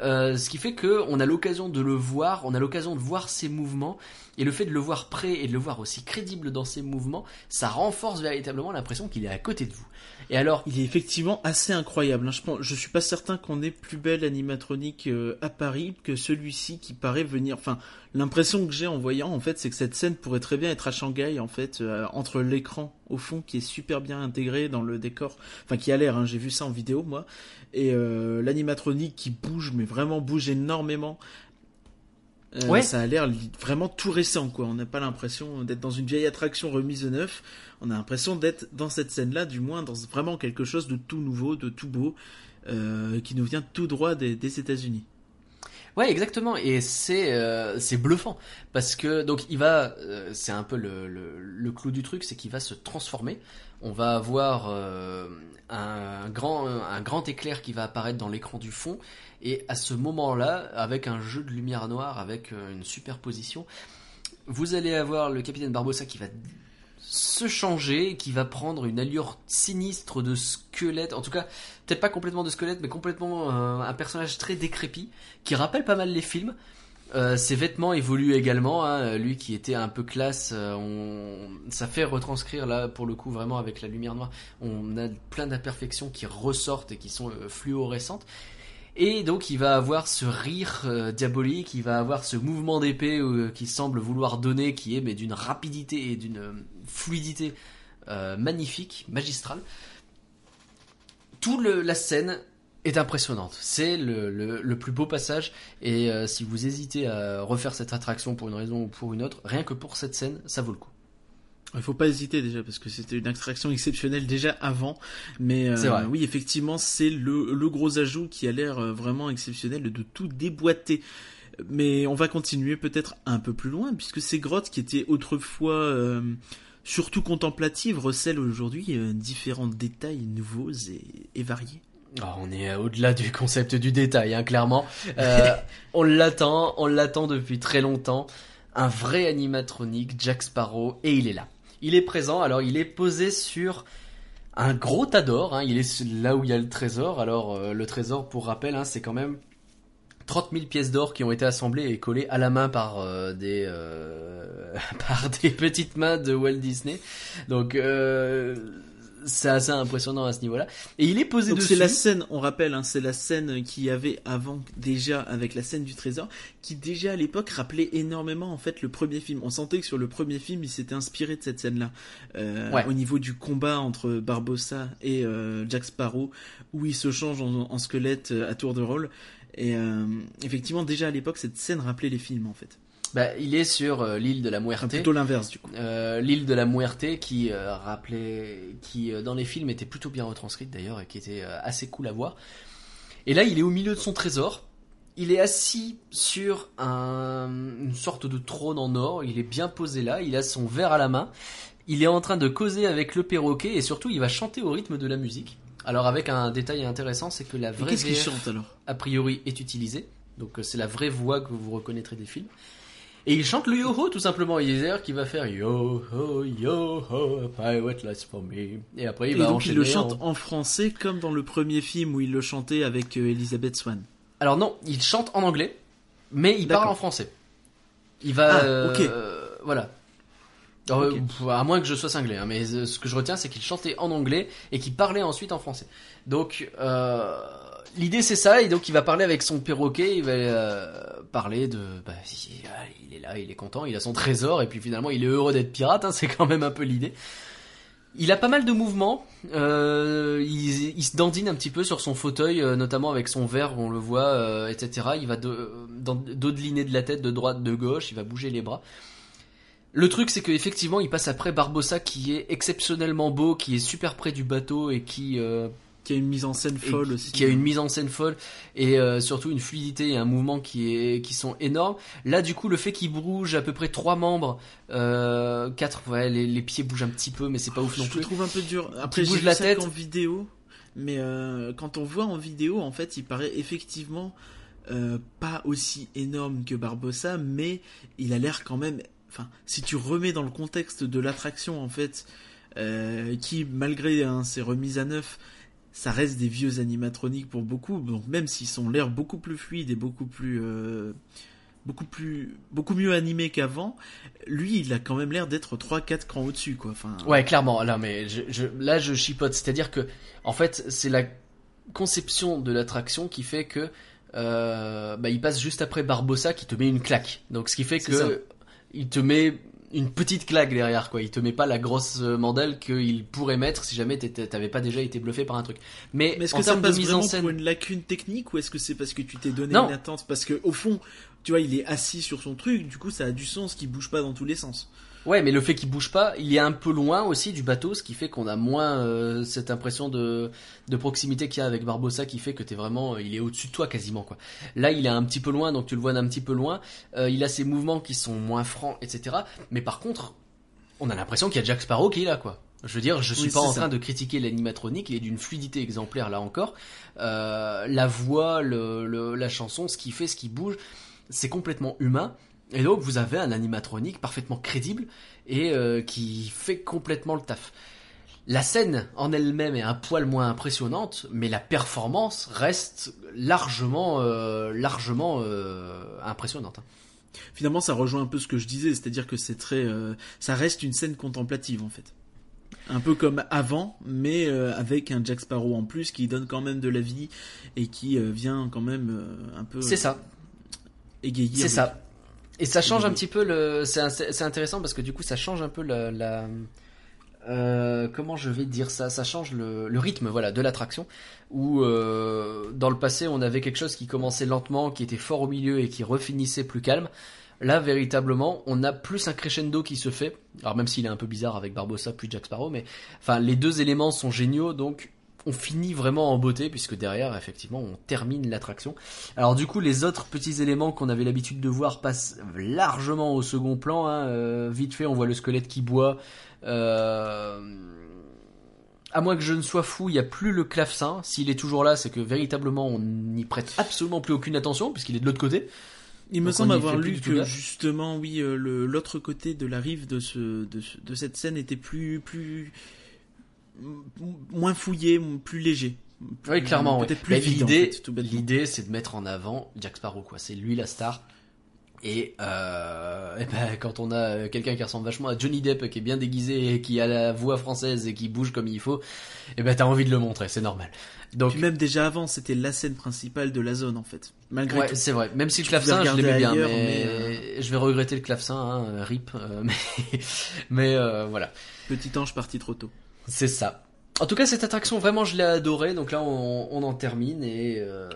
Euh, ce qui fait que on a l'occasion de le voir, on a l'occasion de voir ses mouvements, et le fait de le voir près et de le voir aussi crédible dans ses mouvements, ça renforce véritablement l'impression qu'il est à côté de vous. Et alors, Il est effectivement assez incroyable. hein. Je, pense, je suis pas certain qu'on ait plus belle animatronique euh, à Paris que celui-ci qui paraît venir. Enfin, l'impression que j'ai en voyant, en fait, c'est que cette scène pourrait très bien être à Shanghai, en fait, euh, entre l'écran au fond qui est super bien intégré dans le décor. Enfin, qui a l'air. hein, j'ai vu ça en vidéo moi. Et euh, l'animatronique qui bouge, mais vraiment bouge énormément. Euh, Ouais. Ça a l'air vraiment tout récent, quoi. On n'a pas l'impression d'être dans une vieille attraction remise de neuf. On a l'impression d'être dans cette scène-là, du moins dans vraiment quelque chose de tout nouveau, de tout beau, euh, qui nous vient tout droit des, des États-Unis. Ouais, exactement. Et c'est euh, c'est bluffant parce que donc il va, euh, c'est un peu le, le, le clou du truc, c'est qu'il va se transformer. On va avoir euh, un grand un grand éclair qui va apparaître dans l'écran du fond et à ce moment-là, avec un jeu de lumière noire, avec euh, une superposition, vous allez avoir le capitaine Barbossa qui va se changer, qui va prendre une allure sinistre de squelette, en tout cas peut-être pas complètement de squelette, mais complètement euh, un personnage très décrépit, qui rappelle pas mal les films. Euh, ses vêtements évoluent également, hein, lui qui était un peu classe, ça fait retranscrire là pour le coup vraiment avec la lumière noire, on a plein d'imperfections qui ressortent et qui sont fluorescentes. Et donc il va avoir ce rire euh, diabolique, il va avoir ce mouvement d'épée euh, qui semble vouloir donner, qui est mais d'une rapidité et d'une fluidité euh, magnifique, magistrale. Toute la scène est impressionnante. C'est le, le, plus beau passage. Et si vous hésitez à refaire cette attraction pour une raison ou pour une autre, rien que pour cette scène, ça vaut le coup. Il faut pas hésiter déjà parce que c'était une attraction exceptionnelle déjà avant, mais euh, oui effectivement c'est le, le gros ajout qui a l'air euh, vraiment exceptionnel de tout déboîter. Mais on va continuer peut-être un peu plus loin puisque ces grottes qui étaient autrefois euh, surtout contemplatives recèlent aujourd'hui euh, différents détails nouveaux et, et variés. Oh, on est euh, au-delà du concept du détail, hein, clairement. Euh, on l'attend, on l'attend depuis très longtemps. Un vrai animatronique, Jack Sparrow, et il est là. Il est présent, alors il est posé sur un gros tas d'or, hein, il est là où il y a le trésor. Alors euh, le trésor, pour rappel, hein, c'est quand même 30 000 pièces d'or qui ont été assemblées et collées à la main par euh, des euh, par des petites mains de Walt Disney. Donc c'est assez impressionnant à ce niveau-là. Et il est posé Donc dessus. c'est la scène, on rappelle, hein, c'est la scène qu'il y avait avant déjà avec la scène du trésor, qui déjà à l'époque rappelait énormément en fait le premier film. On sentait que sur le premier film, il s'était inspiré de cette scène-là, Euh, Ouais. au niveau du combat entre Barbossa et euh, Jack Sparrow, où il se change en, en squelette euh, à tour de rôle. Et euh, effectivement, déjà à l'époque, cette scène rappelait les films en fait. Bah, il est sur euh, l'île de la Muerte. plutôt l'inverse du coup. Euh, l'île de la Muerte qui euh, rappelait, qui dans les films était plutôt bien retranscrite d'ailleurs et qui était assez cool à voir. Et là, il est au milieu de son trésor. Il est assis sur un, une sorte de trône en or. Il est bien posé là. Il a son verre à la main. Il est en train de causer avec le perroquet et surtout, il va chanter au rythme de la musique. Alors avec un détail intéressant, c'est que la vraie qu'est-ce qu'il VF, chante alors? a priori est utilisée. Donc c'est la vraie voix que vous reconnaîtrez des films. Et il chante le yo-ho tout simplement. Il est qui va faire yo-ho, yo-ho, pirate lies for me. Et après il Et va donc enchaîner. il le chante en- en français comme dans le premier film où il le chantait avec euh, Elizabeth Swan. Alors non, il chante en anglais, mais il parle en français. Il va... Ah, euh, ok. euh, voilà. Alors, à moins que je sois cinglé, hein, mais euh, ce que je retiens c'est qu'il chantait en anglais et qu'il parlait ensuite en français. Donc euh, l'idée c'est ça, et donc il va parler avec son perroquet, il va euh, parler de... Bah, il, il est là, il est content, il a son trésor, et puis finalement il est heureux d'être pirate, hein, c'est quand même un peu l'idée. Il a pas mal de mouvements, euh, il, se dandine un petit peu sur son fauteuil, euh, notamment avec son verre, on le voit, euh, etc. Il va dodeliner de la tête de droite, de gauche, il va bouger les bras. Le truc, c'est qu'effectivement, il passe après Barbossa, qui est exceptionnellement beau, qui est super près du bateau et qui, Qui a une mise en scène folle aussi. qui a une mise en scène folle et euh, surtout une fluidité et un mouvement qui est qui sont énormes. Là, du coup, le fait qu'il bouge à peu près trois membres, euh, quatre, ouais, les, les pieds bougent un petit peu, mais c'est pas ouf non je plus. le trouve un peu dur. Après, bouge la tête. qu'en vidéo, mais euh, quand on voit en vidéo, en fait, il paraît effectivement euh, pas aussi énorme que Barbossa, mais il a l'air quand même. Enfin, si tu remets dans le contexte de l'attraction, en fait, qui malgré hein, ses remises à neuf, ça reste des vieux animatroniques pour beaucoup. Donc même s'ils sont l'air beaucoup plus fluides et beaucoup plus euh, beaucoup plus beaucoup mieux animés qu'avant, lui, il a quand même l'air d'être 3-4 crans au-dessus, quoi. Enfin, Ouais, clairement. Là, mais je, je- là, je chipote. C'est-à-dire que, en fait, c'est la conception de l'attraction qui fait que, euh, bah, il passe juste après Barbossa qui te met une claque. Donc, ce qui fait que il te met une petite claque derrière quoi. Il te met pas la grosse mandale qu'il pourrait mettre si jamais t'avais pas déjà été bluffé par un truc. Mais, est-ce que ça passe mise en scène... pour une lacune technique ou est-ce que c'est parce que tu t'es donné une attente? Parce que au fond, tu vois, il est assis sur son truc, du coup ça a du sens qu'il bouge pas dans tous les sens. Ouais, mais le fait qu'il bouge pas, il est un peu loin aussi du bateau, ce qui fait qu'on a moins euh, cette impression de, de proximité qu'il y a avec Barbossa, qui fait que t'es vraiment, il est au-dessus de toi quasiment quoi. Là, il est un petit peu loin, donc tu le vois d'un petit peu loin. Euh, il a ses mouvements qui sont moins francs, etc. Mais par contre, on a l'impression qu'il y a Jack Sparrow qui est là quoi. Je veux dire, je suis pas en train de critiquer l'animatronique, il est d'une fluidité exemplaire là encore. Euh, la voix, le, le, la chanson, ce qui fait, ce qui bouge, c'est complètement humain. Et donc vous avez un animatronique parfaitement crédible et euh, qui fait complètement le taf. La scène en elle-même est un poil moins impressionnante, mais la performance reste largement, euh, largement euh, impressionnante. Hein. Finalement, ça rejoint un peu ce que je disais, c'est-à-dire que c'est très, ça reste une scène contemplative en fait, un peu comme avant, mais avec un Jack Sparrow en plus qui donne quand même de la vie et qui vient quand même un peu. C'est ça. Égayer. C'est ça. Et ça change un petit peu le. C'est intéressant parce que du coup, ça change un peu la. Euh, comment je vais dire ça? Ça change le, le rythme, voilà, de l'attraction. Où euh, dans le passé, on avait quelque chose qui commençait lentement, qui était fort au milieu et qui refinissait plus calme. Là, véritablement, on a plus un crescendo qui se fait. Alors même s'il est un peu bizarre avec Barbossa puis Jack Sparrow, mais enfin les deux éléments sont géniaux, donc on finit vraiment en beauté puisque derrière effectivement on termine l'attraction. Alors du coup les autres petits éléments qu'on avait l'habitude de voir passent largement au second plan. Hein. Euh, vite fait on voit le squelette qui boit. Euh... À moins que je ne sois fou, il n'y a plus le clavecin. S'il est toujours là, c'est que véritablement on n'y prête absolument plus aucune attention puisqu'il est de l'autre côté. Il me semble avoir lu que justement, oui, euh, l'autre côté de la rive de, ce, de, de cette scène était plus, plus, moins fouillé, plus léger. oui, clairement. Peut-être plus L'idée, l'idée, c'est de mettre en avant Jack Sparrow, quoi. C'est lui la star. Et, euh, et ben, quand on a quelqu'un qui ressemble vachement à Johnny Depp, qui est bien déguisé, et qui a la voix française et qui bouge comme il faut, et ben t'as envie de le montrer, c'est normal. Donc Puis même déjà avant, c'était la scène principale de la zone en fait. Malgré ouais, c'est vrai. Même si le clavecin, je l'aimais bien, mais, euh, je vais regretter le clavecin, hein, rip. Euh, mais mais euh, voilà. Petit ange parti trop tôt. C'est ça. En tout cas, cette attraction, vraiment, je l'ai adorée. Donc là, on, en termine et... Euh,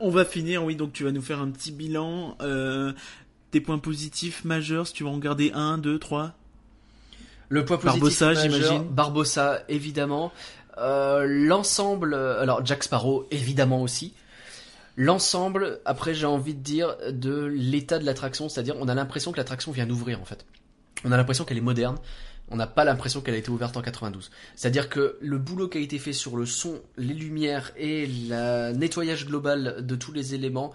on va finir, oui, donc tu vas nous faire un petit bilan. Euh, des points positifs majeurs, si tu vas en garder un, deux, trois Le point positif Barbossa, j'imagine. Barbossa, évidemment. Euh, l'ensemble, alors Jack Sparrow, évidemment aussi. L'ensemble, après j'ai envie de dire, de l'état de l'attraction, c'est-à-dire on a l'impression que l'attraction vient d'ouvrir en fait. On a l'impression qu'elle est moderne, on n'a pas l'impression qu'elle a été ouverte en 92. C'est-à-dire que le boulot qui a été fait sur le son, les lumières et le nettoyage global de tous les éléments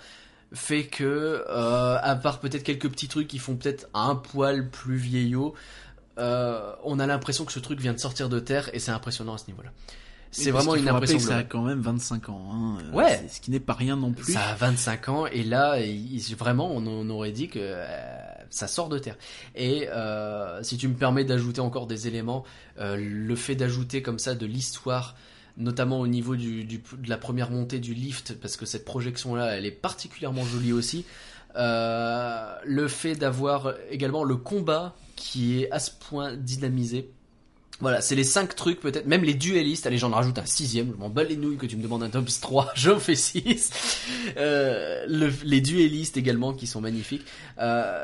fait que, euh, à part peut-être quelques petits trucs qui font peut-être un poil plus vieillot, euh, on a l'impression que ce truc vient de sortir de terre et c'est impressionnant à ce niveau-là. C'est vraiment une impression. Que ça a quand même 25 ans. Hein. Ouais. Ce qui n'est pas rien non plus. Ça a 25 ans et là, vraiment, on, aurait dit que euh, ça sort de terre. Et euh, si tu me permets d'ajouter encore des éléments, euh, le fait d'ajouter comme ça de l'histoire notamment au niveau de la première montée du lift, parce que cette projection-là, elle est particulièrement jolie aussi. le fait d'avoir également le combat qui est à ce point dynamisé, voilà, c'est les cinq trucs peut-être, même les duellistes, allez j'en rajoute un sixième, je m'en bats les nouilles que tu me demandes un top 3, j'en fais 6. Euh, les duellistes également qui sont magnifiques. Euh,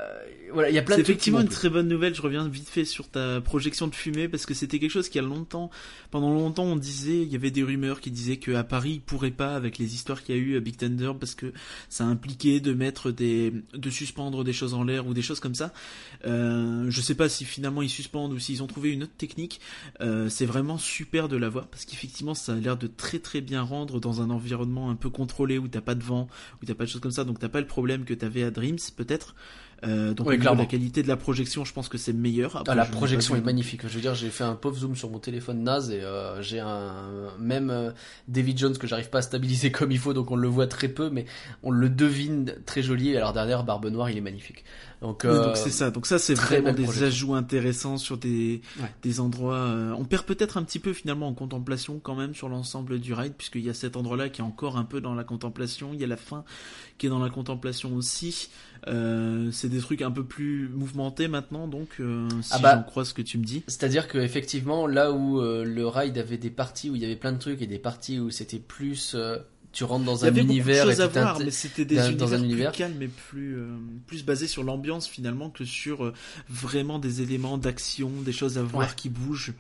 voilà, il y a plein de C'est effectivement une très bonne nouvelle. Je reviens vite fait sur ta projection de fumée parce que c'était quelque chose qui a longtemps, pendant longtemps, on disait, il y avait des rumeurs qui disaient qu'à Paris, ils pourraient pas avec les histoires qu'il y a eu à Big Thunder parce que ça impliquait de mettre des, de suspendre des choses en l'air ou des choses comme ça. Euh, je sais pas si finalement ils suspendent ou s'ils ont trouvé une autre technique. Euh, c'est vraiment super de l'avoir parce qu'effectivement, ça a l'air de très très bien rendre dans un environnement un peu contrôlé où t'as pas de vent, où t'as pas de choses comme ça, donc t'as pas le problème que t'avais à Dreams peut-être. Euh, donc la qualité de la projection, je pense que c'est meilleur. ah, la projection est magnifique. Je veux dire, j'ai fait un pauvre zoom sur mon téléphone naze et euh, j'ai un même euh, David Jones que j'arrive pas à stabiliser comme il faut, donc on le voit très peu, mais on le devine très joli. Alors derrière, Barbe Noire, il est magnifique. Donc, Oui, euh, c'est ça. Donc ça, c'est vraiment des projection. ajouts intéressants sur des Ouais. des endroits. euh, On perd peut-être un petit peu finalement en contemplation quand même sur l'ensemble du ride, puisqu'il y a cet endroit-là qui est encore un peu dans la contemplation. Il y a la fin qui est dans la contemplation aussi. Euh, c'est des trucs un peu plus mouvementés maintenant, donc euh, si Ah bah. j'en crois ce que tu me dis. C'est-à-dire que effectivement, là où euh, le ride avait des parties où il y avait plein de trucs et des parties où c'était plus, euh, tu rentres dans un univers et voir, mais c'était des dans- univers, dans un univers. plus calmes et plus euh, plus basés sur l'ambiance finalement que sur euh, vraiment des éléments d'action, des choses à voir Ouais. qui bougent.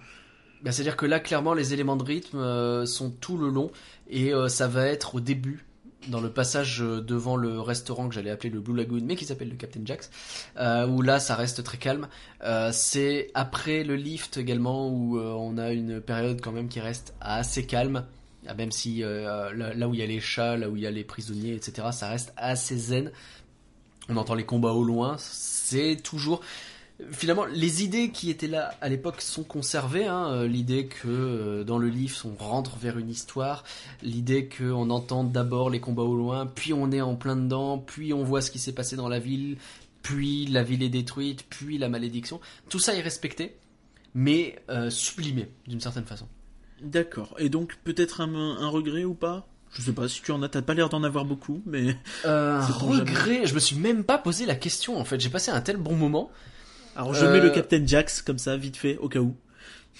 Bah, C'est-à-dire que là, clairement, les éléments de rythme euh, sont tout le long et euh, ça va être au début, dans le passage euh, devant le restaurant que j'allais appeler le Blue Lagoon, mais qui s'appelle le Captain Jack's, euh, où là, ça reste très calme. Euh, c'est après le lift également où on a une période quand même qui reste assez calme. Ah, Même si là où il y a les chats, là où il y a les prisonniers, etc., ça reste assez zen. On entend les combats au loin. C'est toujours finalement, les idées qui étaient là à l'époque sont conservées. Hein. Euh, L'idée que euh, dans le livre, on rentre vers une histoire. L'idée qu'on entend d'abord les combats au loin, puis on est en plein dedans, puis on voit ce qui s'est passé dans la ville, puis la ville est détruite, puis la malédiction. Tout ça est respecté, mais euh, sublimé d'une certaine façon. D'accord. Et donc peut-être un, un regret ou pas? Je sais pas si tu en as. T'as pas l'air d'en avoir beaucoup, mais Euh, Sait-on jamais. regret, je me suis même pas posé la question en fait. J'ai passé un tel bon moment. Alors je Euh, mets le Captain Jax comme ça vite fait au cas où.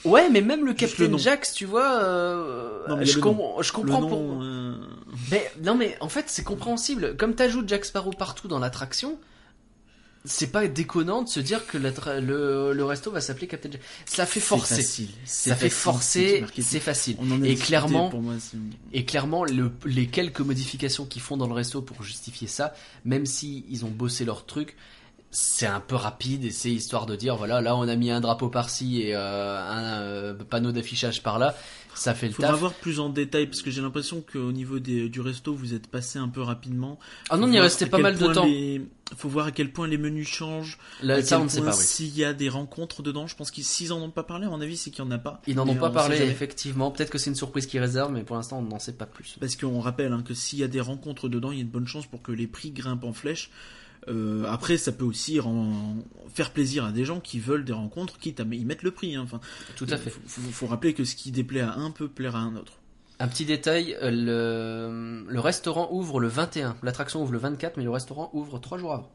Ouais, mais même le Juste Captain. Jax, tu vois, euh, Non, mais je, le com- nom. je Le comprends nom. pour- euh, Mais non, mais en fait, c'est compréhensible. Comme t'ajoutes Jack Sparrow partout dans l'attraction, c'est pas déconnant de se dire que le, le resto va s'appeler Captain Jack. Ça fait forcer. facile. Ça fait facile, forcer, c'est facile. On en Et clairement- pour moi, c'est- Et clairement, le- les quelques modifications qu'ils font dans le resto pour justifier ça, même si ils ont bossé leur truc, c'est un peu rapide et c'est histoire de dire voilà, là on a mis un drapeau par-ci et euh, un euh, panneau d'affichage par-là, ça fait le Faudra taf. voir plus en détail parce que j'ai l'impression qu'au niveau des, du resto vous êtes passé un peu rapidement. Ah non, resté à pas mal de temps. les- Faut voir à quel point les menus changent. Là, ça, on ne sait pas, oui. S'il y a des rencontres dedans, je pense qu'ils s'ils en ont pas parlé, à mon avis, c'est qu'il y en a pas. Ils n'en ont pas parlé, effectivement. Peut-être que c'est une surprise qu'ils réservent, mais pour l'instant, on n'en sait pas plus. Parce qu'on rappelle hein, que s'il y a des rencontres dedans, il y a une bonne chance pour que les prix grimpent en flèche. Euh, après, ça peut aussi faire plaisir à des gens qui veulent des rencontres, quitte à y mettre le prix. hein. Enfin, Tout à fait. Faut, faut- faut rappeler que ce qui déplaît à un peut plaire à un autre. Un petit détail, euh, le, le restaurant ouvre le 21. L'attraction ouvre le 24, mais le restaurant ouvre trois jours avant.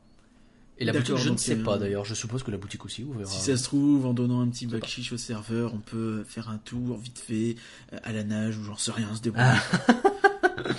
Et la boutique, je ne sais euh, pas d'ailleurs. Je suppose que la boutique aussi ouvrira. Si ça se trouve, en donnant un petit backchiche au serveur, on peut faire un tour vite fait euh, à la nage ou j'en sais rien, se débrouiller.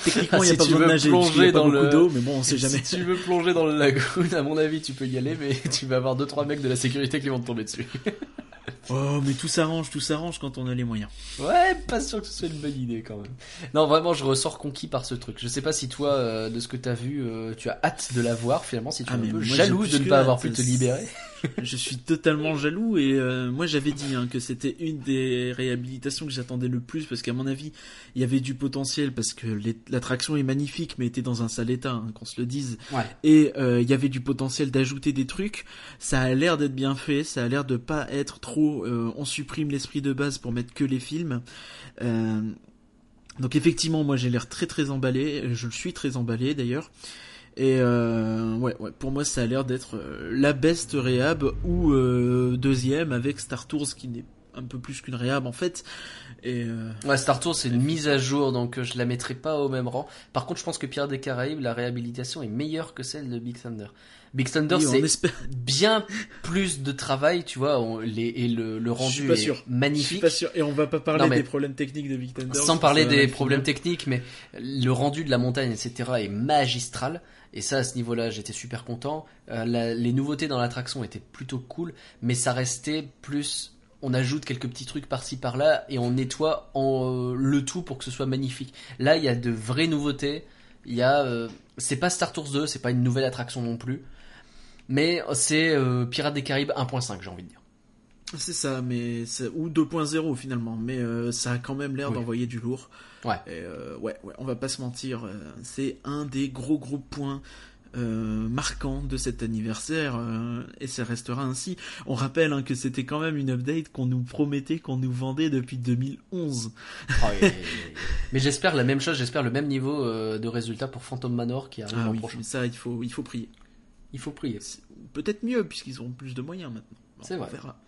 Techniquement, il n'y a si pas tu besoin de veux nager, plonger dans le- d'eau, mais bon, on sait jamais. Si tu veux plonger dans le lagoon, à mon avis, tu peux y aller, mais tu vas avoir deux trois mecs de la sécurité qui vont te tomber dessus. Oh, mais tout s'arrange, tout s'arrange quand on a les moyens. Ouais, pas sûr que ce soit une bonne idée quand même. Non, vraiment, je ressors conquis par ce truc. Je sais pas si toi, euh, de ce que t'as vu, euh, tu as hâte de la voir finalement, si tu Ah, es un peu jaloux de ne pas avoir pu te libérer. Je suis totalement jaloux et euh, moi j'avais dit hein, que c'était une des réhabilitations que j'attendais le plus parce qu'à mon avis il y avait du potentiel parce que l'attraction est magnifique mais était dans un sale état hein, qu'on se le dise Ouais. et il y avait du potentiel d'ajouter des trucs ça a l'air d'être bien fait ça a l'air de pas être trop euh, on supprime l'esprit de base pour mettre que les films Euh, donc effectivement moi j'ai l'air très très emballé je le suis très emballé d'ailleurs et euh, ouais, ouais, pour moi ça a l'air d'être la best réhab ou deuxième avec Star Tours qui n'est un peu plus qu'une réhab en fait. Star Tours, c'est une mise à jour, donc je la mettrai pas au même rang. Par contre, je pense que Pierre des Caraïbes, la réhabilitation est meilleure que celle de Big Thunder. Big Thunder, oui, c'est espère. bien plus de travail, tu vois, on- les, et le, rendu pas est sûr. Je suis magnifique. pas sûr. Et on va pas parler Non, des problèmes techniques de Big Thunder. Sans parler des mal problèmes techniques, mais le rendu de la montagne, etc., est magistral. Et ça, à ce niveau-là, j'étais super content. Euh, la- les nouveautés dans l'attraction étaient plutôt cool, mais ça restait plus. On ajoute quelques petits trucs par-ci par-là et on nettoie en, euh, le tout pour que ce soit magnifique. Là, il y a de vraies nouveautés. Il y a, euh, c'est pas Star Tours 2, c'est pas une nouvelle attraction non plus, mais c'est euh, Pirates des Caraïbes 1.5, j'ai envie de dire. C'est ça, mais ou 2.0 finalement, mais euh, ça a quand même l'air Oui. d'envoyer du lourd. Ouais. Et, euh, ouais, ouais, on va pas se mentir, euh, c'est un des gros gros points euh, marquants de cet anniversaire euh, et ça restera ainsi. On rappelle hein, que c'était quand même une update qu'on nous promettait, qu'on nous vendait depuis 2011. Oh, et- et- mais j'espère la même chose, j'espère le même niveau euh, de résultat pour Phantom Manor qui arrive Ah l'an oui, prochain. ça il faut il faut prier. Il faut prier. Peut-être mieux, puisqu'ils auront plus de moyens maintenant. Bon, C'est on vrai. verra.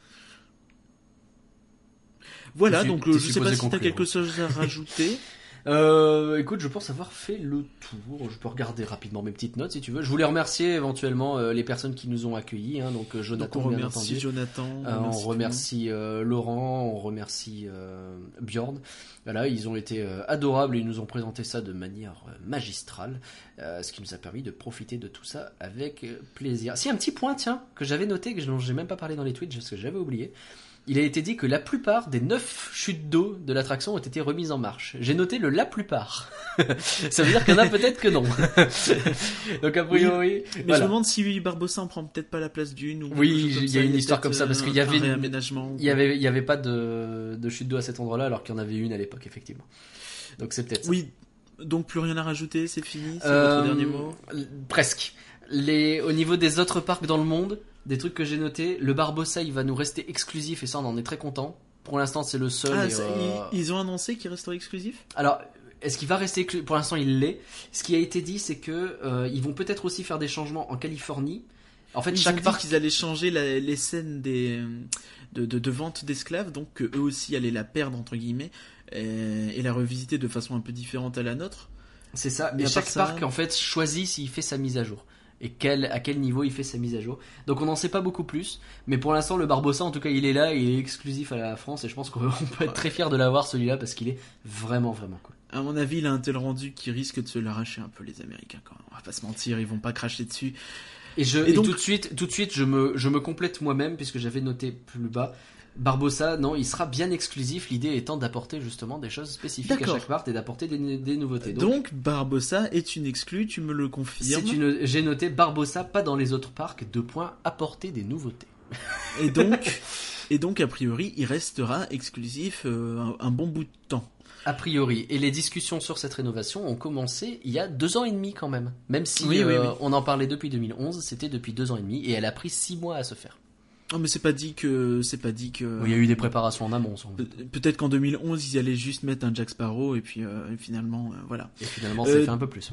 Voilà, Je donc euh, t'es je sais pas si t'as conclure. quelque chose à rajouter. Euh, écoute, je pense avoir fait le tour. Je peux regarder rapidement mes petites notes si tu veux. Je voulais remercier éventuellement euh, les personnes qui nous ont accueillis. Hein, donc euh, donc Jonathan, on remercie. Jonathan. Euh, on monde. remercie euh, Laurent, on remercie euh, Bjorn. Voilà, ils ont été euh, adorables et ils nous ont présenté ça de manière euh, magistrale, euh, ce qui nous a permis de profiter de tout ça avec euh, plaisir. Si un petit point, tiens, que j'avais noté, que je- j'ai même pas parlé dans les tweets, parce que j'avais oublié. Il a été dit que la plupart des neuf chutes d'eau de l'attraction ont été remises en marche. J'ai noté le la plupart. ça veut dire qu'il y en a peut-être que non. Donc a priori, Mais voilà. je me demande si Barbossa en prend peut-être pas la place d'une ou Oui, il y a une histoire comme ça, parce euh, qu'il y avait un réaménagement. Il y avait, il y avait pas de, de chute d'eau à cet endroit-là, alors qu'il y en avait une à l'époque, effectivement. Donc c'est peut-être. Oui, donc plus rien à rajouter, c'est fini, c'est Euh, votre dernier mot? Presque. Les, au niveau des autres parcs dans le monde, des trucs que j'ai notés, le Barbossa, il va nous rester exclusif, et ça, on en est très content. Pour l'instant, c'est le seul. Ah, et, ça, euh, ils, ils ont annoncé qu'il resterait exclusif? Alors, est-ce qu'il va rester exclu- Pour l'instant, il l'est. Ce qui a été dit, c'est que euh, ils vont peut-être aussi faire des changements en Californie. En fait, Ils chaque parc qu'ils allaient changer la- les scènes des, de, de, de vente d'esclaves, donc eux aussi allaient la perdre, entre guillemets, et, et la revisiter de façon un peu différente à la nôtre. C'est ça. Mais Et chaque ça- parc, en fait, choisit s'il fait sa mise à jour. Et quel, à quel niveau il fait sa mise à jour. Donc on n'en sait pas beaucoup plus. Mais pour l'instant, le Barbossa, en tout cas, il est là. et Il est exclusif à la France. Et je pense qu'on peut être très fier de l'avoir, celui-là, parce qu'il est vraiment, vraiment cool. À mon avis, il a un tel rendu qui risque de se l'arracher un peu les Américains quand même. On va pas se mentir, ils vont pas cracher dessus. Et, je, Et et donc- tout de suite, tout de suite, je me, je me complète moi-même, puisque j'avais noté plus bas. Barbossa, non, il sera bien exclusif. L'idée étant d'apporter justement des choses spécifiques à chaque parc et d'apporter des, des nouveautés. Donc, Barbossa est une exclue, tu me le confirmes. une, j'ai noté Barbossa, pas dans les autres parcs. Deux points, apporter des nouveautés. Et donc, et donc, a priori, il restera exclusif euh, un, un bon bout de temps. A priori, et les discussions sur cette rénovation ont commencé il y a deux ans et demi quand même. Même si Oui, oui, euh, oui. on en parlait depuis 2011, c'était depuis deux ans et demi, et elle a pris six mois à se faire. Non, mais c'est pas dit que, c'est pas dit que. Il y a eu des préparations en amont. Pe- Peut-être qu'en 2011, ils allaient juste mettre un Jack Sparrow et puis euh, finalement, euh, voilà. et finalement, Euh, ça fait un peu plus.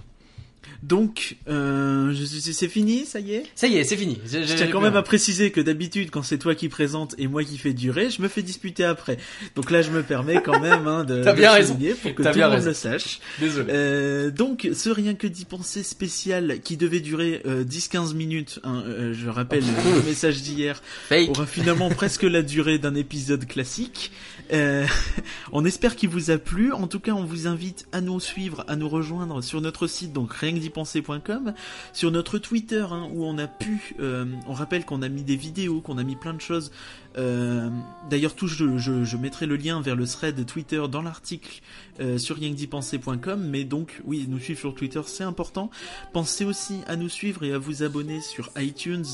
Donc, euh, c'est fini, ça y est. Ça y est, c'est fini. Je tiens quand même rien. à préciser que d'habitude, quand c'est toi qui présente et moi qui fais durer, je me fais disputer après. Donc là, je me permets quand même hein, de, T'as bien raison. souligner pour que T'as tout le monde raison. le sache. Désolé. Euh, donc, ce rien que d'y penser spécial qui devait durer euh, 10-15 minutes, hein, euh, je rappelle le message d'hier, Fake. aura finalement presque la durée d'un épisode classique. Euh, on espère qu'il vous a plu. En tout cas, on vous invite à nous suivre, à nous rejoindre sur notre site, donc sur notre Twitter, hein, où on a pu, euh, on rappelle qu'on a mis des vidéos, qu'on a mis plein de choses. Euh, D'ailleurs, tout, je, mettrai le lien vers le thread Twitter dans l'article euh, sur rienquedipenser.com. Mais donc, oui, nous suivre sur Twitter, c'est important. Pensez aussi à nous suivre et à vous abonner sur iTunes.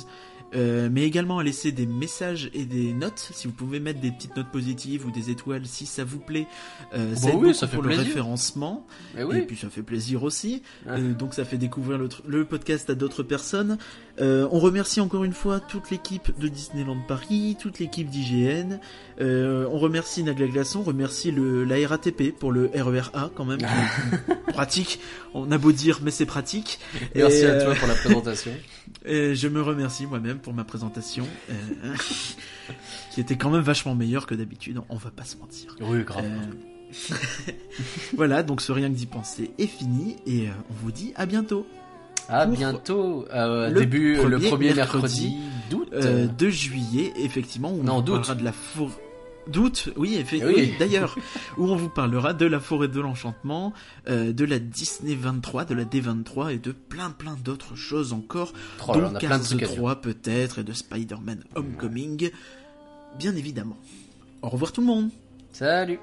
Euh, mais également à laisser des messages et des notes, si vous pouvez mettre des petites notes positives ou des étoiles si ça vous plaît, euh, ça Bah aide oui, beaucoup ça fait pour le référencement, Eh et oui. puis ça fait plaisir aussi, Ah. Euh, donc ça fait découvrir le, podcast à d'autres personnes. Euh, on remercie encore une fois toute l'équipe de Disneyland Paris, toute l'équipe d'IGN, on remercie Nagla Glaçon, on remercie le, la RATP pour le RERA quand même, pratique, on a beau dire mais c'est pratique. Merci Et, à toi pour la présentation. et je me remercie moi-même pour ma présentation, euh, qui était quand même vachement meilleure que d'habitude, on va pas se mentir. Oui, grave. Euh, voilà, donc ce rien que d'y penser est fini, et euh, on vous dit à bientôt. À bientôt. Euh, le début, le premier mercredi, mercredi d'août. Euh, de juillet, effectivement, où Non, on d'août. parlera de la forêt. D'août, oui, Eh oui. oui, d'ailleurs, où on vous parlera de la forêt de l'enchantement, euh, de la Disney 23, de la D23 et de plein plein d'autres choses encore, Oh dont Cars trucs à dire. 3 peut-être et de Spider-Man Homecoming, bien évidemment. Au revoir tout le monde Salut.